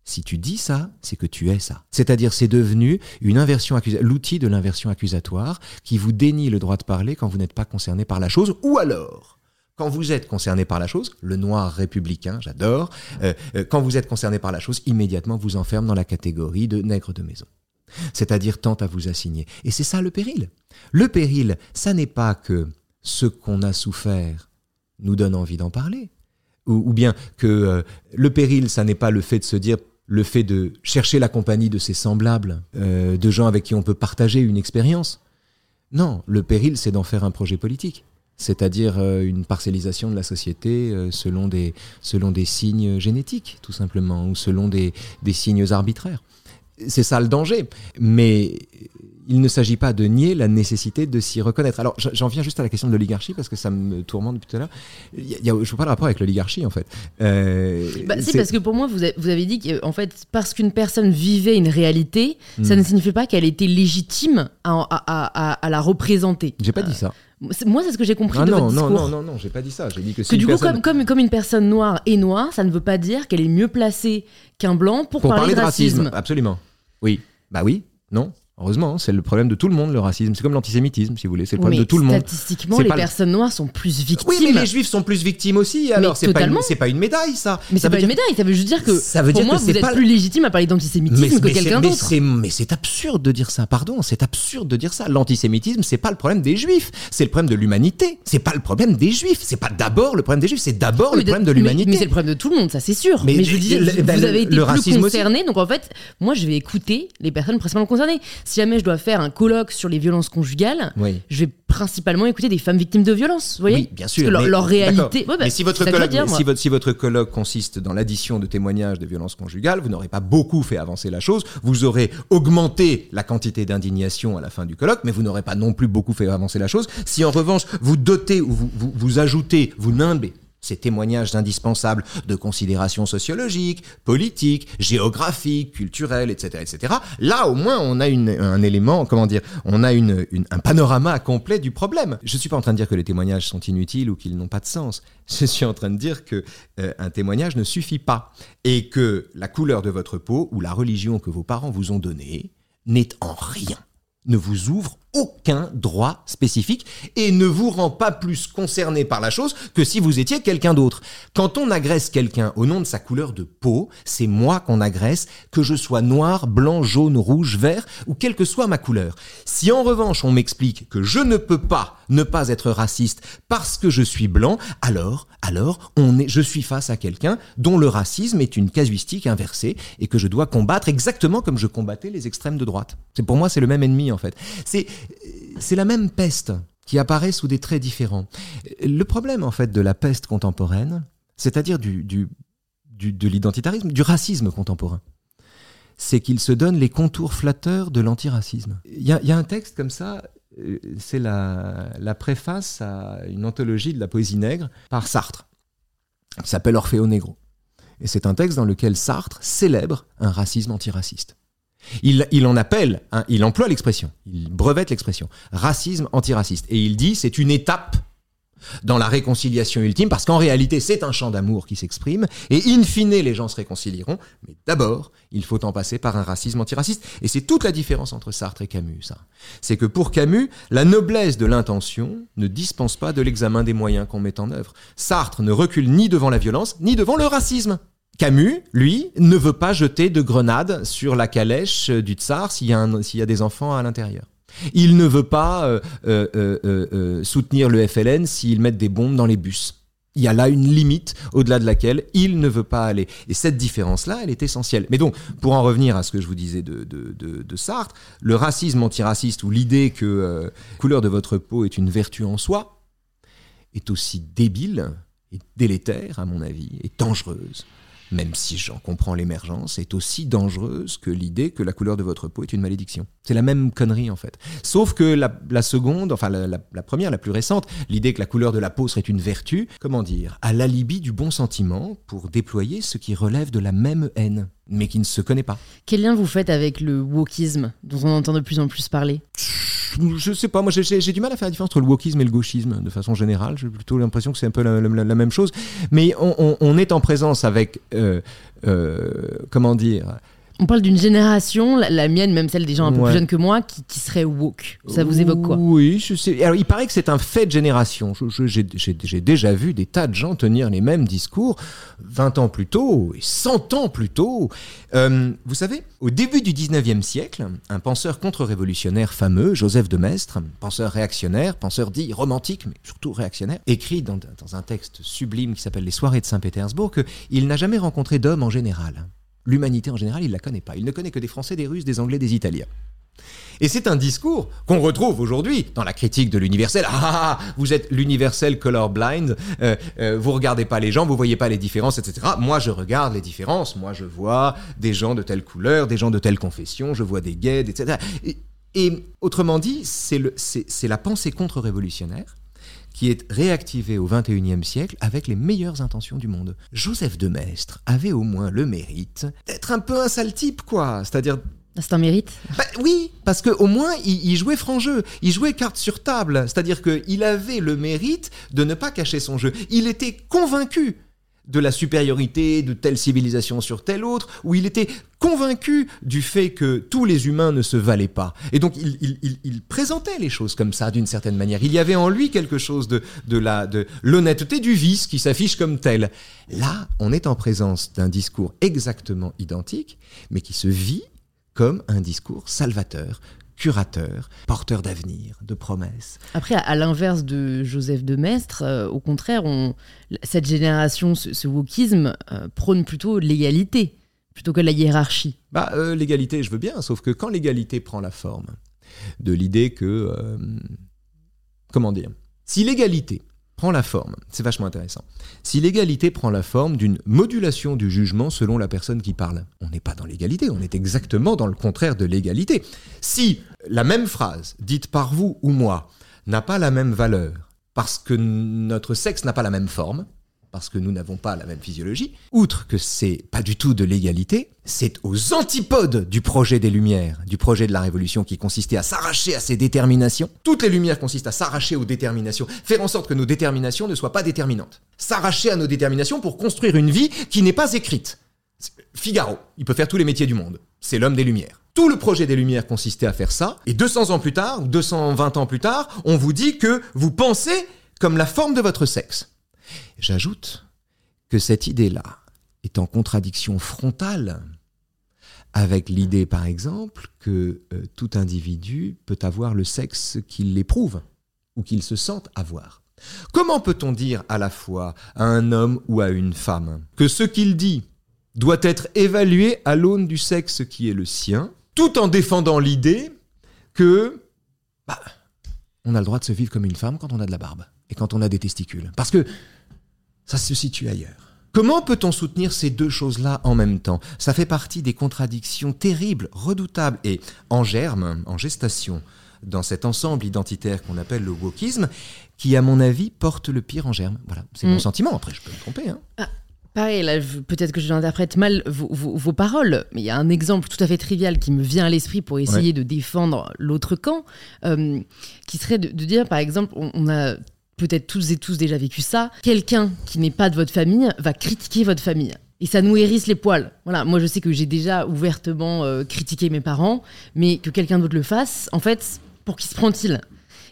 si tu dis ça, c'est que tu es ça. C'est-à-dire, c'est devenu une inversion l'outil de l'inversion accusatoire qui vous dénie le droit de parler quand vous n'êtes pas concerné par la chose, ou alors, quand vous êtes concerné par la chose, le noir républicain, j'adore, euh, euh, quand vous êtes concerné par la chose, immédiatement vous enferme dans la catégorie de nègre de maison. C'est-à-dire tente à vous assigner. Et c'est ça le péril. Le péril, ça n'est pas que ce qu'on a souffert nous donne envie d'en parler. Ou, bien que euh, le péril, ça n'est pas le fait de se dire le fait de chercher la compagnie de ses semblables, euh, de gens avec qui on peut partager une expérience. Non, le péril, c'est d'en faire un projet politique, c'est-à-dire euh, une parcellisation de la société selon, des, selon des signes génétiques, tout simplement, ou selon des, des signes arbitraires. C'est ça le danger. Mais il ne s'agit pas de nier la nécessité de s'y reconnaître. Alors, j'en viens juste à la question de l'oligarchie parce que ça me tourmente depuis tout à l'heure. Je ne vois pas le rapport avec l'oligarchie en fait. Euh, bah, c'est parce que pour moi, vous, avez dit qu'en fait, parce qu'une personne vivait une réalité, ça hmm. ne signifie pas qu'elle était légitime à, la représenter. J'ai pas dit ça. Moi, c'est ce que j'ai compris ah de non, votre discours. Non, non, non, non, j'ai pas dit ça. J'ai dit que, que du coup, comme, comme, une personne noire est noire, ça ne veut pas dire qu'elle est mieux placée qu'un blanc pour, parler, de racisme. Absolument. Oui. Bah oui. Non. Heureusement, hein, c'est le problème de tout le monde, le racisme. C'est comme l'antisémitisme, si vous voulez. C'est le problème de tout le monde. Statistiquement, les personnes noires sont plus victimes. Oui, mais les juifs sont plus victimes aussi. Alors, c'est pas, une, pas une médaille, ça. Mais c'est pas une médaille. Ça veut juste dire que ça veut pour dire moi, que vous êtes pas... plus légitime à parler d'antisémitisme que quelqu'un d'autre. Mais c'est absurde de dire ça. Pardon, c'est absurde de dire ça. L'antisémitisme, c'est pas le problème des juifs. C'est le problème de l'humanité. C'est pas le problème des juifs. C'est pas d'abord le problème des juifs. C'est d'abord le problème de l'humanité. Mais, c'est le problème de tout le monde, ça c'est sûr. Mais, je dis, vous avez été plus concerné. Donc en fait, moi, je vais écouter les personnes principalement concernées. Si jamais je dois faire un colloque sur les violences conjugales, je vais principalement écouter des femmes victimes de violences. Vous voyez Oui, bien sûr. Parce leur, réalité. mais si votre, colloque, si, votre, si votre colloque consiste dans l'addition de témoignages de violences conjugales, vous n'aurez pas beaucoup fait avancer la chose. Vous aurez augmenté la quantité d'indignation à la fin du colloque, mais vous n'aurez pas non plus beaucoup fait avancer la chose. Si en revanche vous dotez ou vous, vous, vous ajoutez, vous nimbez ces témoignages indispensables de considérations sociologiques, politiques, géographiques, culturelles, etc., etc. Là, au moins, on a un élément, comment dire, on a un panorama complet du problème. Je ne suis pas en train de dire que les témoignages sont inutiles ou qu'ils n'ont pas de sens. Je suis en train de dire que euh, un témoignage ne suffit pas et que la couleur de votre peau ou la religion que vos parents vous ont donnée n'est en rien ne vous ouvre aucun droit spécifique et ne vous rend pas plus concerné par la chose que si vous étiez quelqu'un d'autre. Quand on agresse quelqu'un au nom de sa couleur de peau, c'est moi qu'on agresse, que je sois noir, blanc, jaune, rouge, vert ou quelle que soit ma couleur. Si en revanche on m'explique que je ne peux pas ne pas être raciste parce que je suis blanc, alors, alors, on est, je suis face à quelqu'un dont le racisme est une casuistique inversée et que je dois combattre exactement comme je combattais les extrêmes de droite. C'est pour moi c'est le même ennemi en fait. C'est c'est la même peste qui apparaît sous des traits différents. Le problème, en fait, de la peste contemporaine, c'est-à-dire de l'identitarisme, du racisme contemporain, c'est qu'il se donne les contours flatteurs de l'antiracisme. Il y, y, a un texte comme ça, euh, c'est la, la, préface à une anthologie de la poésie nègre par Sartre, qui s'appelle Orfeo Negro. Et c'est un texte dans lequel Sartre célèbre un racisme antiraciste. Il, en appelle, hein, il emploie l'expression, il brevette l'expression, racisme antiraciste. Et il dit c'est une étape dans la réconciliation ultime, parce qu'en réalité c'est un chant d'amour qui s'exprime, et in fine les gens se réconcilieront, mais d'abord il faut en passer par un racisme antiraciste. Et c'est toute la différence entre Sartre et Camus, ça. C'est que pour Camus, la noblesse de l'intention ne dispense pas de l'examen des moyens qu'on met en œuvre. Sartre ne recule ni devant la violence, ni devant le racisme. Camus, lui, ne veut pas jeter de grenades sur la calèche du tsar s'il y, a des enfants à l'intérieur. Il ne veut pas euh, euh, euh, soutenir le FLN s'ils mettent des bombes dans les bus. Il y a là une limite au-delà de laquelle il ne veut pas aller. Et cette différence-là, elle est essentielle. Mais donc, pour en revenir à ce que je vous disais de, de Sartre, le racisme antiraciste ou l'idée que couleur de votre peau est une vertu en soi est aussi débile et délétère, à mon avis, et dangereuse même si j'en comprends l'émergence, est aussi dangereuse que l'idée que la couleur de votre peau est une malédiction. C'est la même connerie en fait. Sauf que la, seconde, enfin la, première, la plus récente, l'idée que la couleur de la peau serait une vertu, comment dire, à l'alibi du bon sentiment pour déployer ce qui relève de la même haine, mais qui ne se connaît pas. Quel lien vous faites avec le wokisme, dont on entend de plus en plus parler? Je sais pas, moi j'ai du mal à faire la différence entre le wokisme et le gauchisme de façon générale. J'ai plutôt l'impression que c'est un peu la, même chose. Mais on, est en présence avec, euh, euh, comment dire, on parle d'une génération, la, mienne, même celle des gens un peu plus jeunes que moi, qui, qui serait woke. Ça vous évoque quoi Oui, je sais. Alors, il paraît que c'est un fait de génération. J'ai déjà vu des tas de gens tenir les mêmes discours 20 ans plus tôt et 100 ans plus tôt. Euh, vous savez, au début du 19e siècle, un penseur contre-révolutionnaire fameux, Joseph de Maistre, penseur réactionnaire, penseur dit romantique, mais surtout réactionnaire, écrit dans, dans un texte sublime qui s'appelle Les soirées de Saint-Pétersbourg qu'il n'a jamais rencontré d'homme en général L'humanité en général, il ne la connaît pas. Il ne connaît que des Français, des Russes, des Anglais, des Italiens. Et c'est un discours qu'on retrouve aujourd'hui dans la critique de l'universel. Ah, ah, ah vous êtes l'universel colorblind, euh, euh, vous regardez pas les gens, vous voyez pas les différences, etc. Moi, je regarde les différences. Moi, je vois des gens de telle couleur, des gens de telle confession, je vois des gays, etc. et autrement dit, c'est la pensée contre-révolutionnaire qui est réactivé au XXIe siècle avec les meilleures intentions du monde. Joseph de Maistre avait au moins le mérite d'être un peu un sale type, quoi. C'est-à-dire c'est un mérite bah, Oui, parce qu'au moins, il, il, jouait franc jeu. Il jouait carte sur table. C'est-à-dire qu'il avait le mérite de ne pas cacher son jeu. Il était convaincu de la supériorité de telle civilisation sur telle autre, où il était convaincu du fait que tous les humains ne se valaient pas. Et donc il, présentait les choses comme ça d'une certaine manière. Il y avait en lui quelque chose de, de la de l'honnêteté du vice qui s'affiche comme tel. Là, on est en présence d'un discours exactement identique, mais qui se vit comme un discours salvateur, curateur, porteur d'avenir, de promesses. Après, à, l'inverse de Joseph de Maistre, euh, au contraire, on, cette génération, ce, wokisme, euh, prône plutôt l'égalité plutôt que la hiérarchie. Bah, euh, l'égalité, je veux bien, sauf que quand l'égalité prend la forme de l'idée que... comment dire Si l'égalité prend la forme, c'est vachement intéressant. Si l'égalité prend la forme d'une modulation du jugement selon la personne qui parle, on n'est pas dans l'égalité, on est exactement dans le contraire de l'égalité. Si la même phrase, dite par vous ou moi, n'a pas la même valeur, parce que notre sexe n'a pas la même forme, parce que nous n'avons pas la même physiologie, outre que c'est pas du tout de l'égalité, c'est aux antipodes du projet des Lumières, du projet de la Révolution qui consistait à s'arracher à ses déterminations. Toutes les Lumières consistent à s'arracher aux déterminations, faire en sorte que nos déterminations ne soient pas déterminantes. S'arracher à nos déterminations pour construire une vie qui n'est pas écrite. Figaro, il peut faire tous les métiers du monde. C'est l'homme des Lumières. Tout le projet des Lumières consistait à faire ça, et 200 ans plus tard, ou 220 ans plus tard, on vous dit que vous pensez comme la forme de votre sexe. J'ajoute que cette idée-là est en contradiction frontale avec l'idée, par exemple, que euh, tout individu peut avoir le sexe qu'il éprouve ou qu'il se sente avoir. Comment peut-on dire à la fois à un homme ou à une femme que ce qu'il dit doit être évalué à l'aune du sexe qui est le sien, tout en défendant l'idée que bah, on a le droit de se vivre comme une femme quand on a de la barbe et quand on a des testicules? Parce que ça se situe ailleurs. Comment peut-on soutenir ces deux choses-là en même temps? Ça fait partie des contradictions terribles, redoutables et en germe, en gestation, dans cet ensemble identitaire qu'on appelle le wokisme, qui, à mon avis, porte le pire en germe. Voilà, c'est mon mm. sentiment. Après, je peux me tromper. Hein. Ah, pareil, là, peut-être que je l'interprète mal vos, paroles, mais il y a un exemple tout à fait trivial qui me vient à l'esprit pour essayer de défendre l'autre camp, euh, qui serait de, dire, par exemple, on a peut-être tous et tous déjà vécu ça, quelqu'un qui n'est pas de votre famille va critiquer votre famille. Et ça nous hérisse les poils. Voilà, moi je sais que j'ai déjà ouvertement euh, critiqué mes parents, mais que quelqu'un d'autre le fasse, en fait, pour qui se prend-il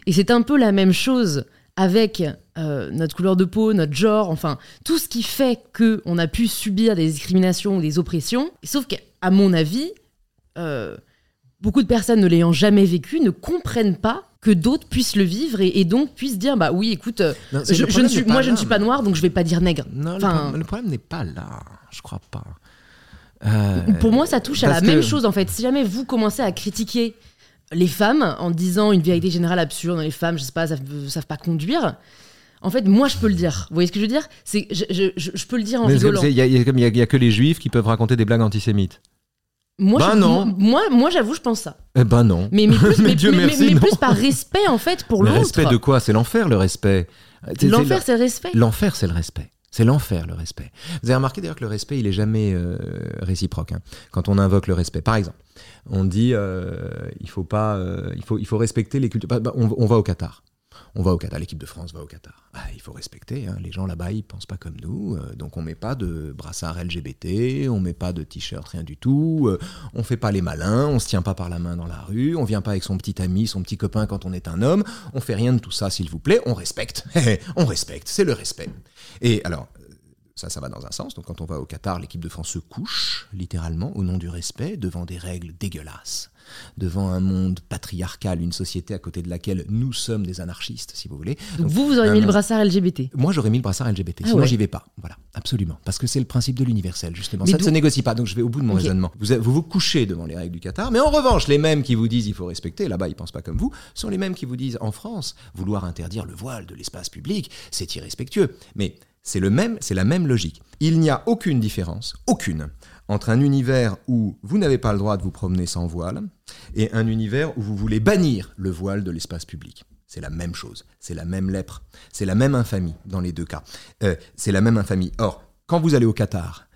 Et c'est un peu la même chose avec euh, notre couleur de peau, notre genre, enfin, tout ce qui fait qu'on a pu subir des discriminations ou des oppressions. Sauf qu'à mon avis, euh, beaucoup de personnes ne l'ayant jamais vécu ne comprennent pas que d'autres puissent le vivre et, donc puissent dire bah oui écoute euh, je, ne suis, moi je ne suis pas noir donc je vais pas dire nègre non le, problème n'est pas là je crois pas euh, pour moi ça touche à la même chose en fait si jamais vous commencez à critiquer les femmes en disant une vérité générale absurde les femmes je sais pas savent, savent pas conduire En fait, moi, je peux le dire. Vous voyez ce que je veux dire? C'est, je, je- je- je peux le dire en Mais rigolant. Il y, y y a que les juifs qui peuvent raconter des blagues antisémites. Moi, Ben je- non. Moi, moi, j'avoue, je pense ça. Eh ben non. Mais, mais plus, Mais mais, Dieu merci, mais non. plus par respect en fait pour le l'autre. respect de quoi? C'est l'enfer, le respect. L'enfer, le- c'est le respect. L'enfer, c'est le respect. C'est l'enfer, le respect. Vous avez remarqué d'ailleurs que le respect, il est jamais euh, réciproque. hein. Quand on invoque le respect, par exemple, on dit euh, il faut pas, euh, il faut, il faut respecter les cultures. Bah, bah, on, on va au Qatar. On va au Qatar. L'équipe de France va au Qatar. Ah, il faut respecter. hein. Les gens là-bas, ils pensent pas comme nous. euh, donc on met pas de brassard LGBT, on met pas de t-shirt, rien du tout. euh, on fait pas les malins, on se tient pas par la main dans la rue, on vient pas avec son petit ami, son petit copain quand on est un homme. On fait rien de tout ça, s'il vous plaît. On respecte. on respecte. C'est le respect. Et alors, ça, ça va dans un sens. Donc, quand on va au Qatar, l'équipe de France se couche, littéralement, au nom du respect, devant des règles dégueulasses, devant un monde patriarcal, une société à côté de laquelle nous sommes des anarchistes, si vous voulez. Donc vous, vous auriez un mis le brassard LGBT. moi, j'aurais mis le brassard LGBT. Ah Sinon, ouais. j'y vais pas. Voilà, absolument. Parce que c'est le principe de l'universel, justement. Mais ça ne se négocie pas. Donc, je vais au bout de mon raisonnement. Vous, vous vous couchez devant les règles du Qatar, mais en revanche, les mêmes qui vous disent il faut respecter, là-bas, ils pensent pas comme vous, sont les mêmes qui vous disent en France, vouloir interdire le voile de l'espace public, c'est irrespectueux. Mais c'est la même logique. Il n'y a aucune différence, aucune, entre un univers où vous n'avez pas le droit de vous promener sans voile et un univers où vous voulez bannir le voile de l'espace public. C'est la même chose, c'est la même lèpre, c'est la même infamie dans les deux cas. Euh, c'est la même infamie. Or, quand vous allez au Qatar,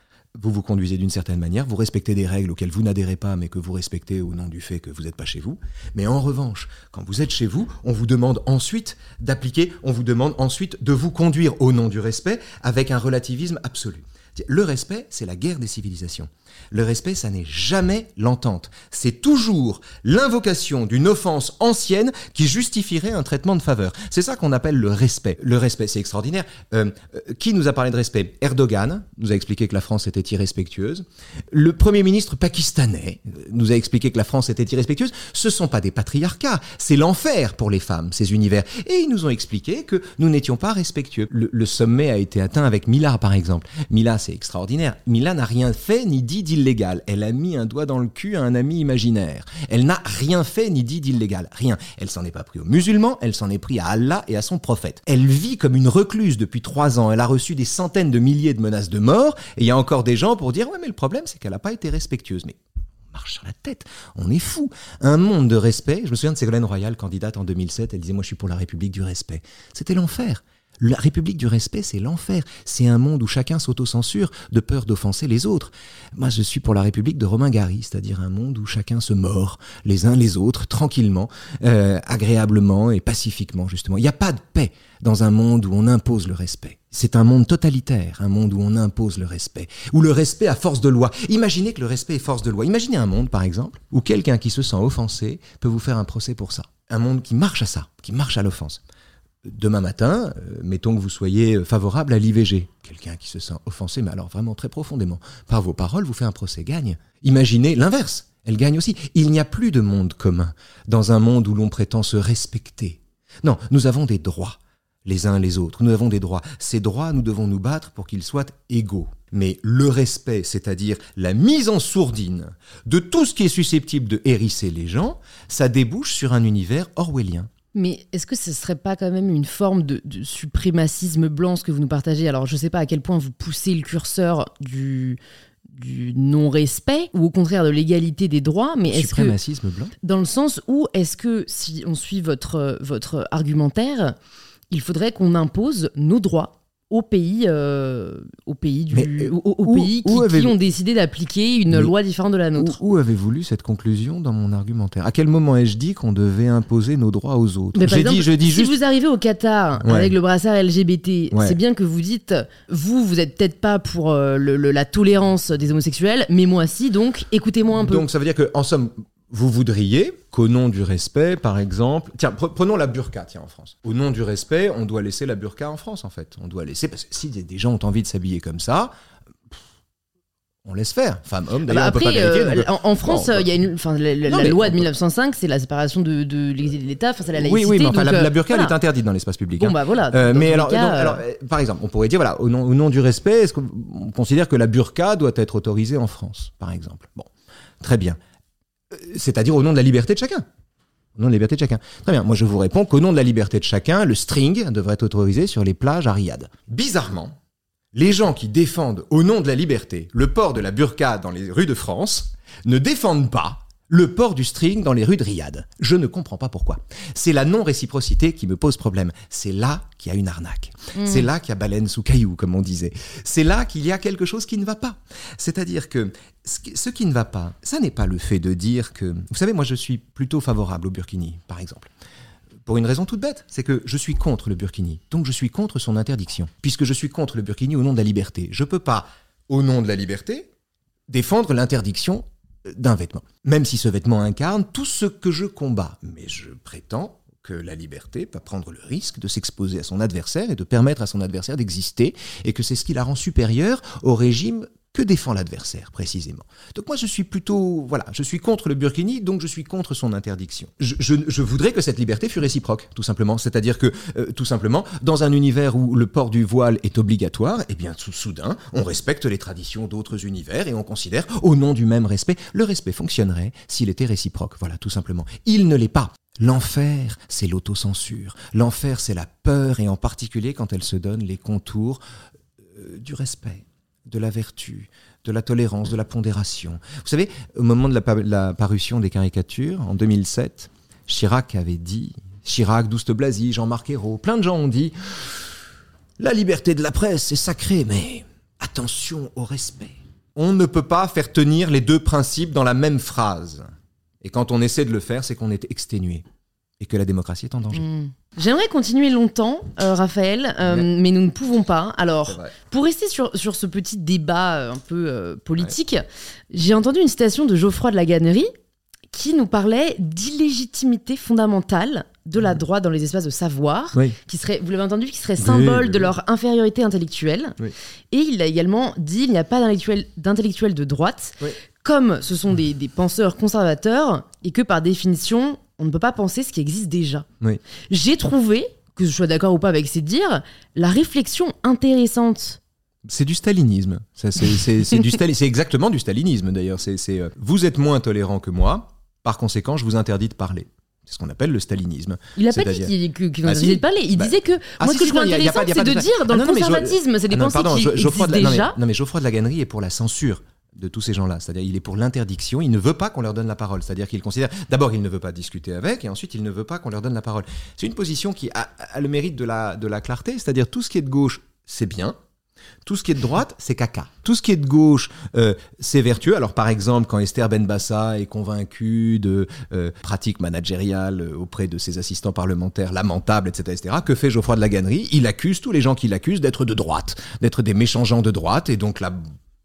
vous vous conduisez d'une certaine manière, vous respectez des règles auxquelles vous n'adhérez pas, mais que vous respectez au nom du fait que vous n'êtes pas chez vous. Mais en revanche, quand vous êtes chez vous, on vous demande ensuite d'appliquer, on vous demande ensuite de vous conduire au nom du respect avec un relativisme absolu. Le respect, c'est la guerre des civilisations. Le respect, ça n'est jamais l'entente. C'est toujours l'invocation d'une offense ancienne qui justifierait un traitement de faveur. C'est ça qu'on appelle le respect. Le respect, c'est extraordinaire. Euh, euh, qui nous a parlé de respect? Erdogan nous a expliqué que la France était irrespectueuse. Le Premier ministre pakistanais nous a expliqué que la France était irrespectueuse. Ce sont pas des patriarcats, c'est l'enfer pour les femmes, ces univers. Et ils nous ont expliqué que nous n'étions pas respectueux. Le, le sommet a été atteint avec Mila, par exemple. Mila, c'est extraordinaire. Mila n'a rien fait ni dit d'illégal. Elle a mis un doigt dans le cul à un ami imaginaire. Elle n'a rien fait ni dit d'illégal. Rien. Elle s'en est pas pris aux musulmans, elle s'en est pris à Allah et à son prophète. Elle vit comme une recluse depuis trois ans. Elle a reçu des centaines de milliers de menaces de mort. Et il y a encore des gens pour dire, ouais, mais le problème, c'est qu'elle n'a pas été respectueuse. Mais on marche sur la tête. On est fou. Un monde de respect. Je me souviens de Ségolène Royal, candidate en 2007. Elle disait, moi, je suis pour la République du respect. C'était l'enfer. La République du respect, c'est l'enfer. C'est un monde où chacun s'autocensure de peur d'offenser les autres. Moi, je suis pour la République de Romain Gary, c'est-à-dire un monde où chacun se mord les uns les autres, tranquillement, euh, agréablement et pacifiquement, justement. Il n'y a pas de paix dans un monde où on impose le respect. C'est un monde totalitaire, un monde où on impose le respect, où le respect à force de loi. Imaginez que le respect est force de loi. Imaginez un monde, par exemple, où quelqu'un qui se sent offensé peut vous faire un procès pour ça. Un monde qui marche à ça, qui marche à l'offense demain matin, euh, mettons que vous soyez favorable à l'IVG. Quelqu'un qui se sent offensé, mais alors vraiment très profondément, par vos paroles, vous fait un procès, gagne. Imaginez l'inverse, elle gagne aussi. Il n'y a plus de monde commun dans un monde où l'on prétend se respecter. Non, nous avons des droits, les uns les autres. Nous avons des droits. Ces droits, nous devons nous battre pour qu'ils soient égaux. Mais le respect, c'est-à-dire la mise en sourdine de tout ce qui est susceptible de hérisser les gens, ça débouche sur un univers orwellien. Mais est-ce que ce serait pas quand même une forme de, de suprémacisme blanc ce que vous nous partagez? Alors je sais pas à quel point vous poussez le curseur du du non-respect ou au contraire de l'égalité des droits, mais est-ce que Suprémacisme blanc. dans le sens où est-ce que si on suit votre votre argumentaire, il faudrait qu'on impose nos droits? Aux pays, euh, aux pays, du, Mais, euh, aux, aux où- pays qui, où qui avez-vous- ont décidé d'appliquer une Mais loi différente de la nôtre. Où, où avez-vous lu cette conclusion dans mon argumentaire? À quel moment ai-je dit qu'on devait imposer nos droits aux autres? J'ai dit, je dis si vous arrivez au Qatar Ouais. avec le brassard LGBT, Ouais. c'est bien que vous dites, vous, vous êtes peut-être pas pour euh, le- le- la tolérance des homosexuels, mais moi si, donc écoutez-moi un peu. Donc ça veut dire que, en somme, vous voudriez qu'au nom du respect, par exemple, tiens, pre- prenons la burqa, tiens, en France. Au nom du respect, on doit laisser la burqa en France, en fait. On doit laisser, parce que si des gens ont envie de s'habiller comme ça, on laisse faire. Femmes, hommes, Ah bah d'ailleurs, on peut pas après, vérifier. euh, en, France, euh, il y a une, enfin, la, la- Non, la mais loi de peut- 1905, c'est la séparation de, l'État, enfin, c'est la laïcité. oui, oui, mais enfin, donc, la, euh, la burqa, elle est interdite dans l'espace public. Bon hein. bah voilà. Euh, mais alors, cas, donc, alors, par exemple, on pourrait dire, voilà, au nom, au nom du respect, est-ce qu'on considère que la burqa doit être autorisée en France, par exemple? Bon, très bien. Euh, C'est-à-dire au nom de la liberté de chacun. Au nom de la liberté de chacun. Très bien. Moi, je vous réponds qu'au nom de la liberté de chacun, le string devrait être autorisé sur les plages à Riyad. Bizarrement, les gens qui défendent au nom de la liberté le port de la burqa dans les rues de France ne défendent pas le port du string dans les rues de Riyad. Je ne comprends pas pourquoi. C'est la non-réciprocité qui me pose problème. C'est là qu'il y a une arnaque. Mm. C'est là qu'il y a baleine sous caillou, comme on disait. C'est là qu'il y a quelque chose qui ne va pas. C'est-à-dire que ce qui- ne va pas, ça n'est pas le fait de dire que... Vous savez, moi je suis plutôt favorable au burkini, par exemple. Pour une raison toute bête, c'est que je suis contre le burkini, donc je suis contre son interdiction. Puisque je suis contre le burkini au nom de la liberté. Je peux pas, au nom de la liberté, défendre l'interdiction d'un vêtement. Même si ce vêtement incarne tout ce que je combats. Mais je prétends que la liberté peut prendre le risque de s'exposer à son adversaire et de permettre à son adversaire d'exister, et que c'est ce qui la rend supérieure au régime que défend l'adversaire précisément. Donc moi je suis plutôt, voilà, je suis contre le burkini, donc je suis contre son interdiction. Je, voudrais que cette liberté fût réciproque, tout simplement. C'est-à-dire que, euh, tout simplement, dans un univers où le port du voile est obligatoire, eh bien sou- soudain, on respecte les traditions d'autres univers et on considère, au nom du même respect, le respect fonctionnerait s'il était réciproque. Voilà, tout simplement. Il ne l'est pas. L'enfer, c'est l'autocensure. L'enfer, c'est la peur, et en particulier quand elle se donne les contours euh, du respect, de la vertu, de la tolérance, de la pondération. Vous savez, au moment de la, pa- la parution des caricatures, en 2007, Chirac avait dit, Chirac, Douste Blazy, Jean-Marc Ayrault, plein de gens ont dit, la liberté de la presse est sacrée, mais attention au respect. On ne peut pas faire tenir les deux principes dans la même phrase. Et quand on essaie de le faire, c'est qu'on est exténué et que la démocratie est en danger. Mm. J'aimerais continuer longtemps, euh, Raphaël, euh, Ouais. mais nous ne pouvons pas. Alors, pour rester sur, sur ce petit débat euh, un peu euh, politique, j'ai entendu une citation de Geoffroy de la Gannerie qui nous parlait d'illégitimité fondamentale de la droite dans les espaces de savoir, Oui. qui serait, vous l'avez entendu, qui serait symbole oui, de leur infériorité intellectuelle. Et il a également dit il n'y a pas d'intellectuel- de droite. Comme ce sont des, des penseurs conservateurs, et que par définition, on ne peut pas penser ce qui existe déjà. Oui. J'ai trouvé, que je sois d'accord ou pas avec ces dires, la réflexion intéressante. C'est du stalinisme. C'est, stali- exactement du stalinisme d'ailleurs. C'est, euh, vous êtes moins tolérant que moi, par conséquent, je vous interdis de parler. C'est ce qu'on appelle le stalinisme. Il n'a pas dit qu'il qu'il Ah, n'en si. disait pas. Il Bah, disait que ah, moi, si, ce que si, je trouve intéressant, c'est de de- dire dans Ah, le non, conservatisme, c'est des Ah non, pensées pardon, qui Geoffroy de existent la, non, déjà. mais, non, mais Geoffroy de la Gannerie est pour la censure de tous ces gens-là. C'est-à-dire, il est pour l'interdiction. Il ne veut pas qu'on leur donne la parole. C'est-à-dire qu'il considère, d'abord, il ne veut pas discuter avec, et ensuite, il ne veut pas qu'on leur donne la parole. C'est une position qui a, le mérite de la, de la clarté. C'est-à-dire, tout ce qui est de gauche, c'est bien. Tout ce qui est de droite, c'est caca. Tout ce qui est de gauche, euh, c'est vertueux. Alors, par exemple, quand Esther Benbassa est convaincue de euh, pratiques managériales euh, auprès de ses assistants parlementaires lamentables, etc., etc., que fait Geoffroy de la Gannerie? Il accuse tous les gens qui l'accusent d'être de droite, d'être des méchants gens de droite, et donc la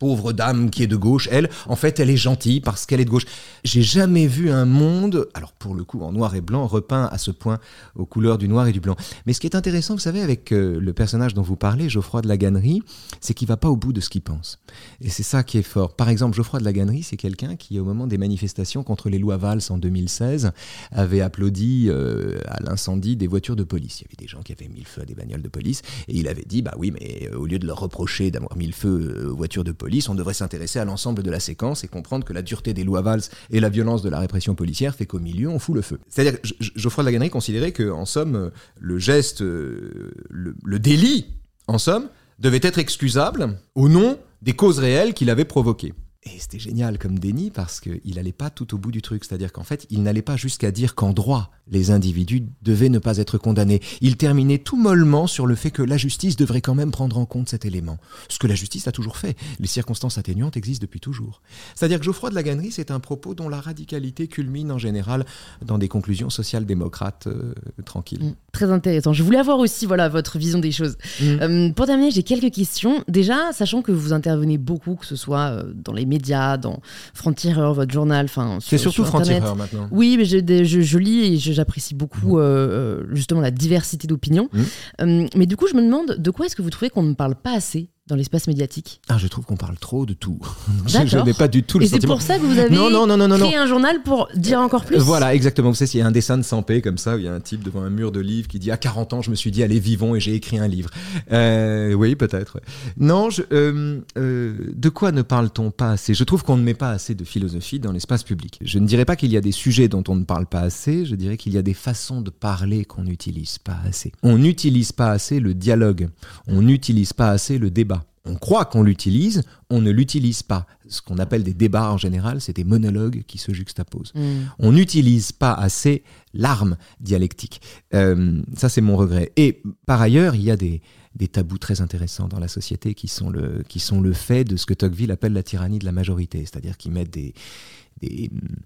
pauvre dame qui est de gauche, elle, en fait, elle est gentille parce qu'elle est de gauche. J'ai jamais vu un monde, alors pour le coup en noir et blanc, repeint à ce point aux couleurs du noir et du blanc. Mais ce qui est intéressant, vous savez, avec euh, le personnage dont vous parlez, Geoffroy de la Gannerie, c'est qu'il va pas au bout de ce qu'il pense. Et c'est ça qui est fort. Par exemple, Geoffroy de la Gannerie, c'est quelqu'un qui, au moment des manifestations contre les lois Valls en 2016, avait applaudi euh, à l'incendie des voitures de police. Il y avait des gens qui avaient mis le feu à des bagnoles de police, et il avait dit, bah oui, mais euh, au lieu de leur reprocher d'avoir mis le feu aux voitures de police, on devrait s'intéresser à l'ensemble de la séquence et comprendre que la dureté des lois Valls et la violence de la répression policière fait qu'au milieu, on fout le feu. C'est-à-dire Geoffroy de considérait que, en somme, euh, le geste, euh, le, le délit, en somme, devait être excusable au nom des causes réelles qu'il avait provoquées. Et c'était génial comme déni parce qu'il n'allait pas tout au bout du truc. C'est-à-dire qu'en fait, il n'allait pas jusqu'à dire qu'en droit, les individus devaient ne pas être condamnés. Il terminait tout mollement sur le fait que la justice devrait quand même prendre en compte cet élément. Ce que la justice a toujours fait. Les circonstances atténuantes existent depuis toujours. C'est-à-dire que Geoffroy de la Gannerie, c'est un propos dont la radicalité culmine en général dans des conclusions social-démocrates euh, tranquilles. Mm, Très intéressant. Je voulais avoir aussi voilà votre vision des choses. Mm. Euh, pour terminer, j'ai quelques questions. Déjà, sachant que vous intervenez beaucoup, que ce soit euh, dans les médias, dans Franc-Tireur, votre journal, enfin. C'est sur- surtout sur Internet. franc-tireur maintenant. Oui, mais je, je- je lis et j'apprécie beaucoup euh, euh, justement la diversité d'opinions. Mhm. Euh, mais du coup, je me demande de quoi est-ce que vous trouvez qu'on ne parle pas assez? Dans l'espace médiatique Ah, je trouve qu'on parle trop de tout. je D'accord. n'ai pas du tout le Et c'est pour ça que vous avez Non, non, non, non, non, créé un journal pour dire encore plus Euh, Voilà, exactement. Vous savez, s'il y a un dessin de Sampé comme ça, où il y a un type devant un mur de livres qui dit à 40 ans, je me suis dit, allez, vivons et j'ai écrit un livre. Euh, oui, peut-être. Non, je, euh, euh, de quoi ne parle-t-on pas assez? Je trouve qu'on ne met pas assez de philosophie dans l'espace public. Je ne dirais pas qu'il y a des sujets dont on ne parle pas assez, je dirais qu'il y a des façons de parler qu'on n'utilise pas assez. On n'utilise pas assez le dialogue, on n'utilise pas assez le débat. On croit qu'on l'utilise, on ne l'utilise pas. Ce qu'on appelle des débats en général, c'est des monologues qui se juxtaposent. Hmm. On n'utilise pas assez l'arme dialectique. Euh, ça, c'est mon regret. Et par ailleurs, il y a des, des tabous très intéressants dans la société qui sont, le, qui sont le fait de ce que Tocqueville appelle la tyrannie de la majorité, c'est-à-dire qui mettent des,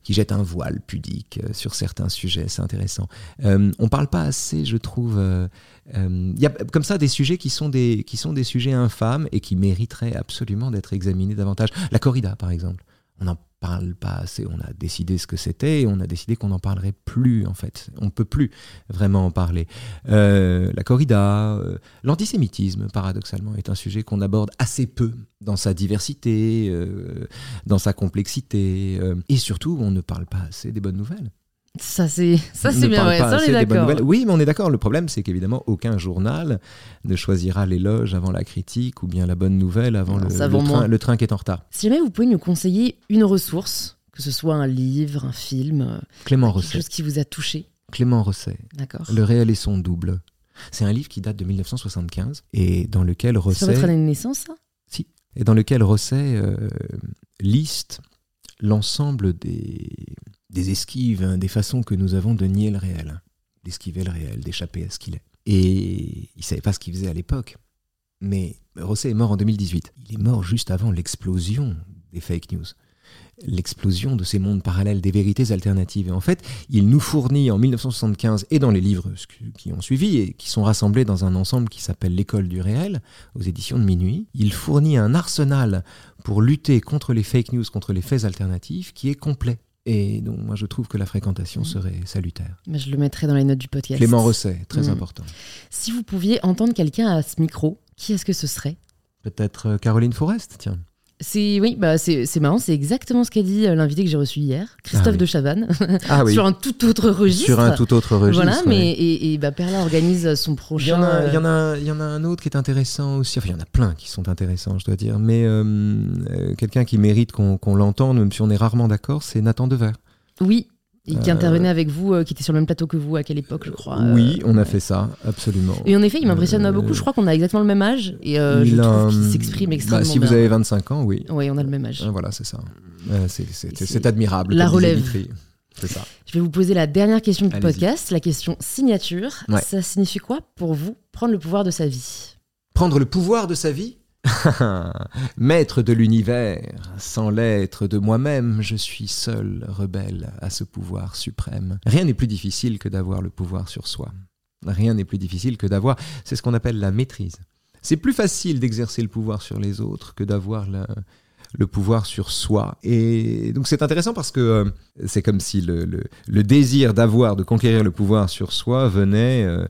qui jettent un voile pudique euh, sur certains sujets. C'est intéressant. Euh, on parle pas assez, je trouve. euh, euh, Il y a comme ça des sujets qui sont des, qui sont des sujets infâmes et qui mériteraient absolument d'être examinés davantage. La corrida, par exemple. On n'en parle pas assez. On a décidé ce que c'était et on a décidé qu'on n'en parlerait plus, en fait. On peut plus vraiment en parler. Euh, la corrida, euh, l'antisémitisme, paradoxalement, est un sujet qu'on aborde assez peu dans sa diversité, euh, dans sa complexité. et surtout, on ne parle pas assez des bonnes nouvelles. Ça, c'est ça, c'est bien, Ça, on est d'accord. Oui, mais on est d'accord. Le problème, c'est qu'évidemment, aucun journal ne choisira l'éloge avant la critique ou bien la bonne nouvelle avant Non, le, le train, le train qui est en retard. Si jamais vous pouvez nous conseiller une ressource, que ce soit un livre, un film, euh, Clément quelque Rosset. chose qui vous a touché, Clément Rosset. d'accord Le réel et son double. C'est un livre qui date de 1975 et dans lequel Sur votre Rosset, année de naissance, ça? Et dans lequel Rosset euh, liste l'ensemble des, des esquives, hein, des façons que nous avons de nier le réel, d'esquiver le réel, d'échapper à ce qu'il est. Et il savait pas ce qu'il faisait à l'époque. Mais Rosset est mort en 2018. Il est mort juste avant l'explosion des fake news. L'explosion de ces mondes parallèles, des vérités alternatives. Et en fait, il nous fournit en 1975 et dans les livres qui ont suivi et qui sont rassemblés dans un ensemble qui s'appelle L'école du réel aux éditions de Minuit, il fournit un arsenal pour lutter contre les fake news, contre les faits alternatifs qui est complet. Et donc moi je trouve que la fréquentation Mhm. serait salutaire. Mais Je le mettrai dans les notes du podcast. Clément Rosset, très Mhm. important. Si vous pouviez entendre quelqu'un à ce micro, qui est-ce que ce serait? Peut-être euh, Caroline Forest, tiens. C'est oui, bah c'est c'est marrant, c'est exactement ce qu'a dit euh, l'invité que j'ai reçu hier, Christophe Ah oui. de Chavannes, Ah oui, sur un tout autre registre. sur un tout autre registre. Voilà, ouais. mais et, et bah Perla organise son Il y, prochain. en a, il, y euh, en a, il y en a un autre qui est intéressant aussi. Enfin, il y en a plein qui sont intéressants, je dois dire. Mais euh, euh, quelqu'un qui mérite qu'on qu'on l'entende, même si on est rarement d'accord, c'est Nathan Dever. Oui, et qui Euh, intervenait avec vous, euh, qui était sur le même plateau que vous à quelle époque, je crois. euh, oui, on a fait ça, absolument. Et en effet, il m'impressionne Euh, beaucoup. Je crois qu'on a exactement le même âge et euh, je trouve qu'il s'exprime bah, extrêmement Si vous bien. avez 25 ans, oui. Oui, on a le même âge. Voilà, c'est ça. Euh, c'est- admirable. la relève. C'est ça. Je vais vous poser la dernière question du podcast, la question signature. Ça signifie quoi pour vous prendre le pouvoir de sa vie? Prendre le pouvoir de sa vie? Maître de l'univers, sans l'être de moi-même, je suis seul rebelle à ce pouvoir suprême. Rien n'est plus difficile que d'avoir le pouvoir sur soi. Rien n'est plus difficile que d'avoir, c'est ce qu'on appelle la maîtrise. C'est plus facile d'exercer le pouvoir sur les autres que d'avoir le, pouvoir sur soi. Et donc c'est intéressant parce que euh, c'est comme si le désir d'avoir, de conquérir le pouvoir sur soi venait, euh,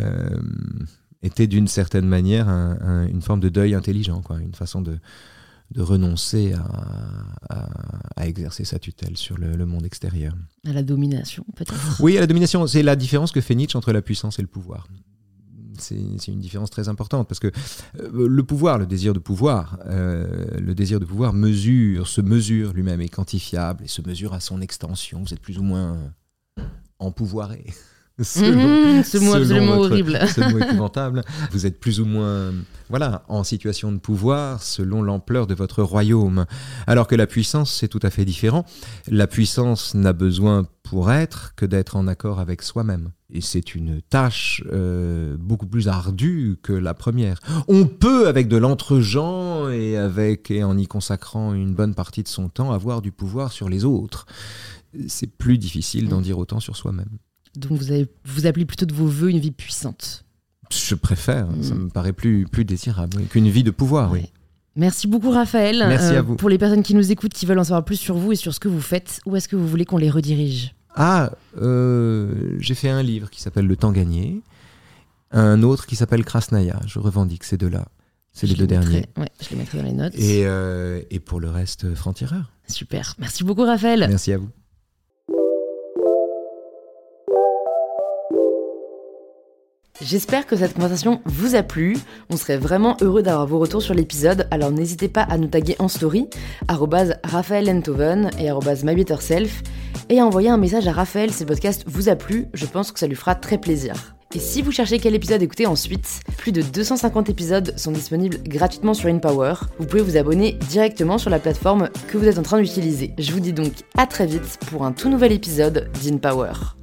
euh, était d'une certaine manière un- un- une forme de deuil intelligent, quoi, une façon de, de renoncer à, à- à exercer sa tutelle sur le, le monde extérieur. À la domination, peut-être Oui, à la domination, c'est la différence que fait Nietzsche entre la puissance et le pouvoir. C'est une différence très importante parce que euh, le pouvoir, le désir de pouvoir, euh, le désir de pouvoir mesure, se mesure lui-même, est quantifiable et se mesure à son extension. Vous êtes plus ou moins empouvoiré. Selon- Mhm, Ce mot absolument votre- horrible. ce mot épouvantable. Vous êtes plus ou moins, voilà, en situation de pouvoir selon l'ampleur de votre royaume. Alors que la puissance, c'est tout à fait différent. La puissance n'a besoin pour être que d'être en accord avec soi-même. Et c'est une tâche euh, beaucoup plus ardue que la première. On peut, avec de l'entre-gens et, avec, et en y consacrant une bonne partie de son temps, avoir du pouvoir sur les autres. C'est plus difficile d'en dire autant sur soi-même. Donc vous, avez, vous appelez plutôt de vos voeux une vie puissante. Je préfère, ça Mm. me paraît plus, plus désirable oui, qu'une vie de pouvoir, oui. Merci beaucoup Raphaël. Euh, Merci à vous. Pour les personnes qui nous écoutent, qui veulent en savoir plus sur vous et sur ce que vous faites, où est-ce que vous voulez qu'on les redirige? Ah, euh, j'ai fait un livre qui s'appelle Le temps gagné, un autre qui s'appelle Krasnaya, je revendique ces deux-là. C'est les deux mettrai- derniers. Ouais, je les mettrai dans les notes. Et, euh, et pour le reste, franc-tireur. Super. Merci beaucoup, Raphaël. Merci à vous. J'espère que cette conversation vous a plu. On serait vraiment heureux d'avoir vos retours sur l'épisode, alors n'hésitez pas à nous taguer en story, Raphaël Enthoven et MyBetterSelf, et à envoyer un message à Raphaël si le podcast vous a plu, je pense que ça lui fera très plaisir. Et si vous cherchez quel épisode écouter ensuite, plus de 250 épisodes sont disponibles gratuitement sur InPower. Vous pouvez vous abonner directement sur la plateforme que vous êtes en train d'utiliser. Je vous dis donc à très vite pour un tout nouvel épisode d'InPower.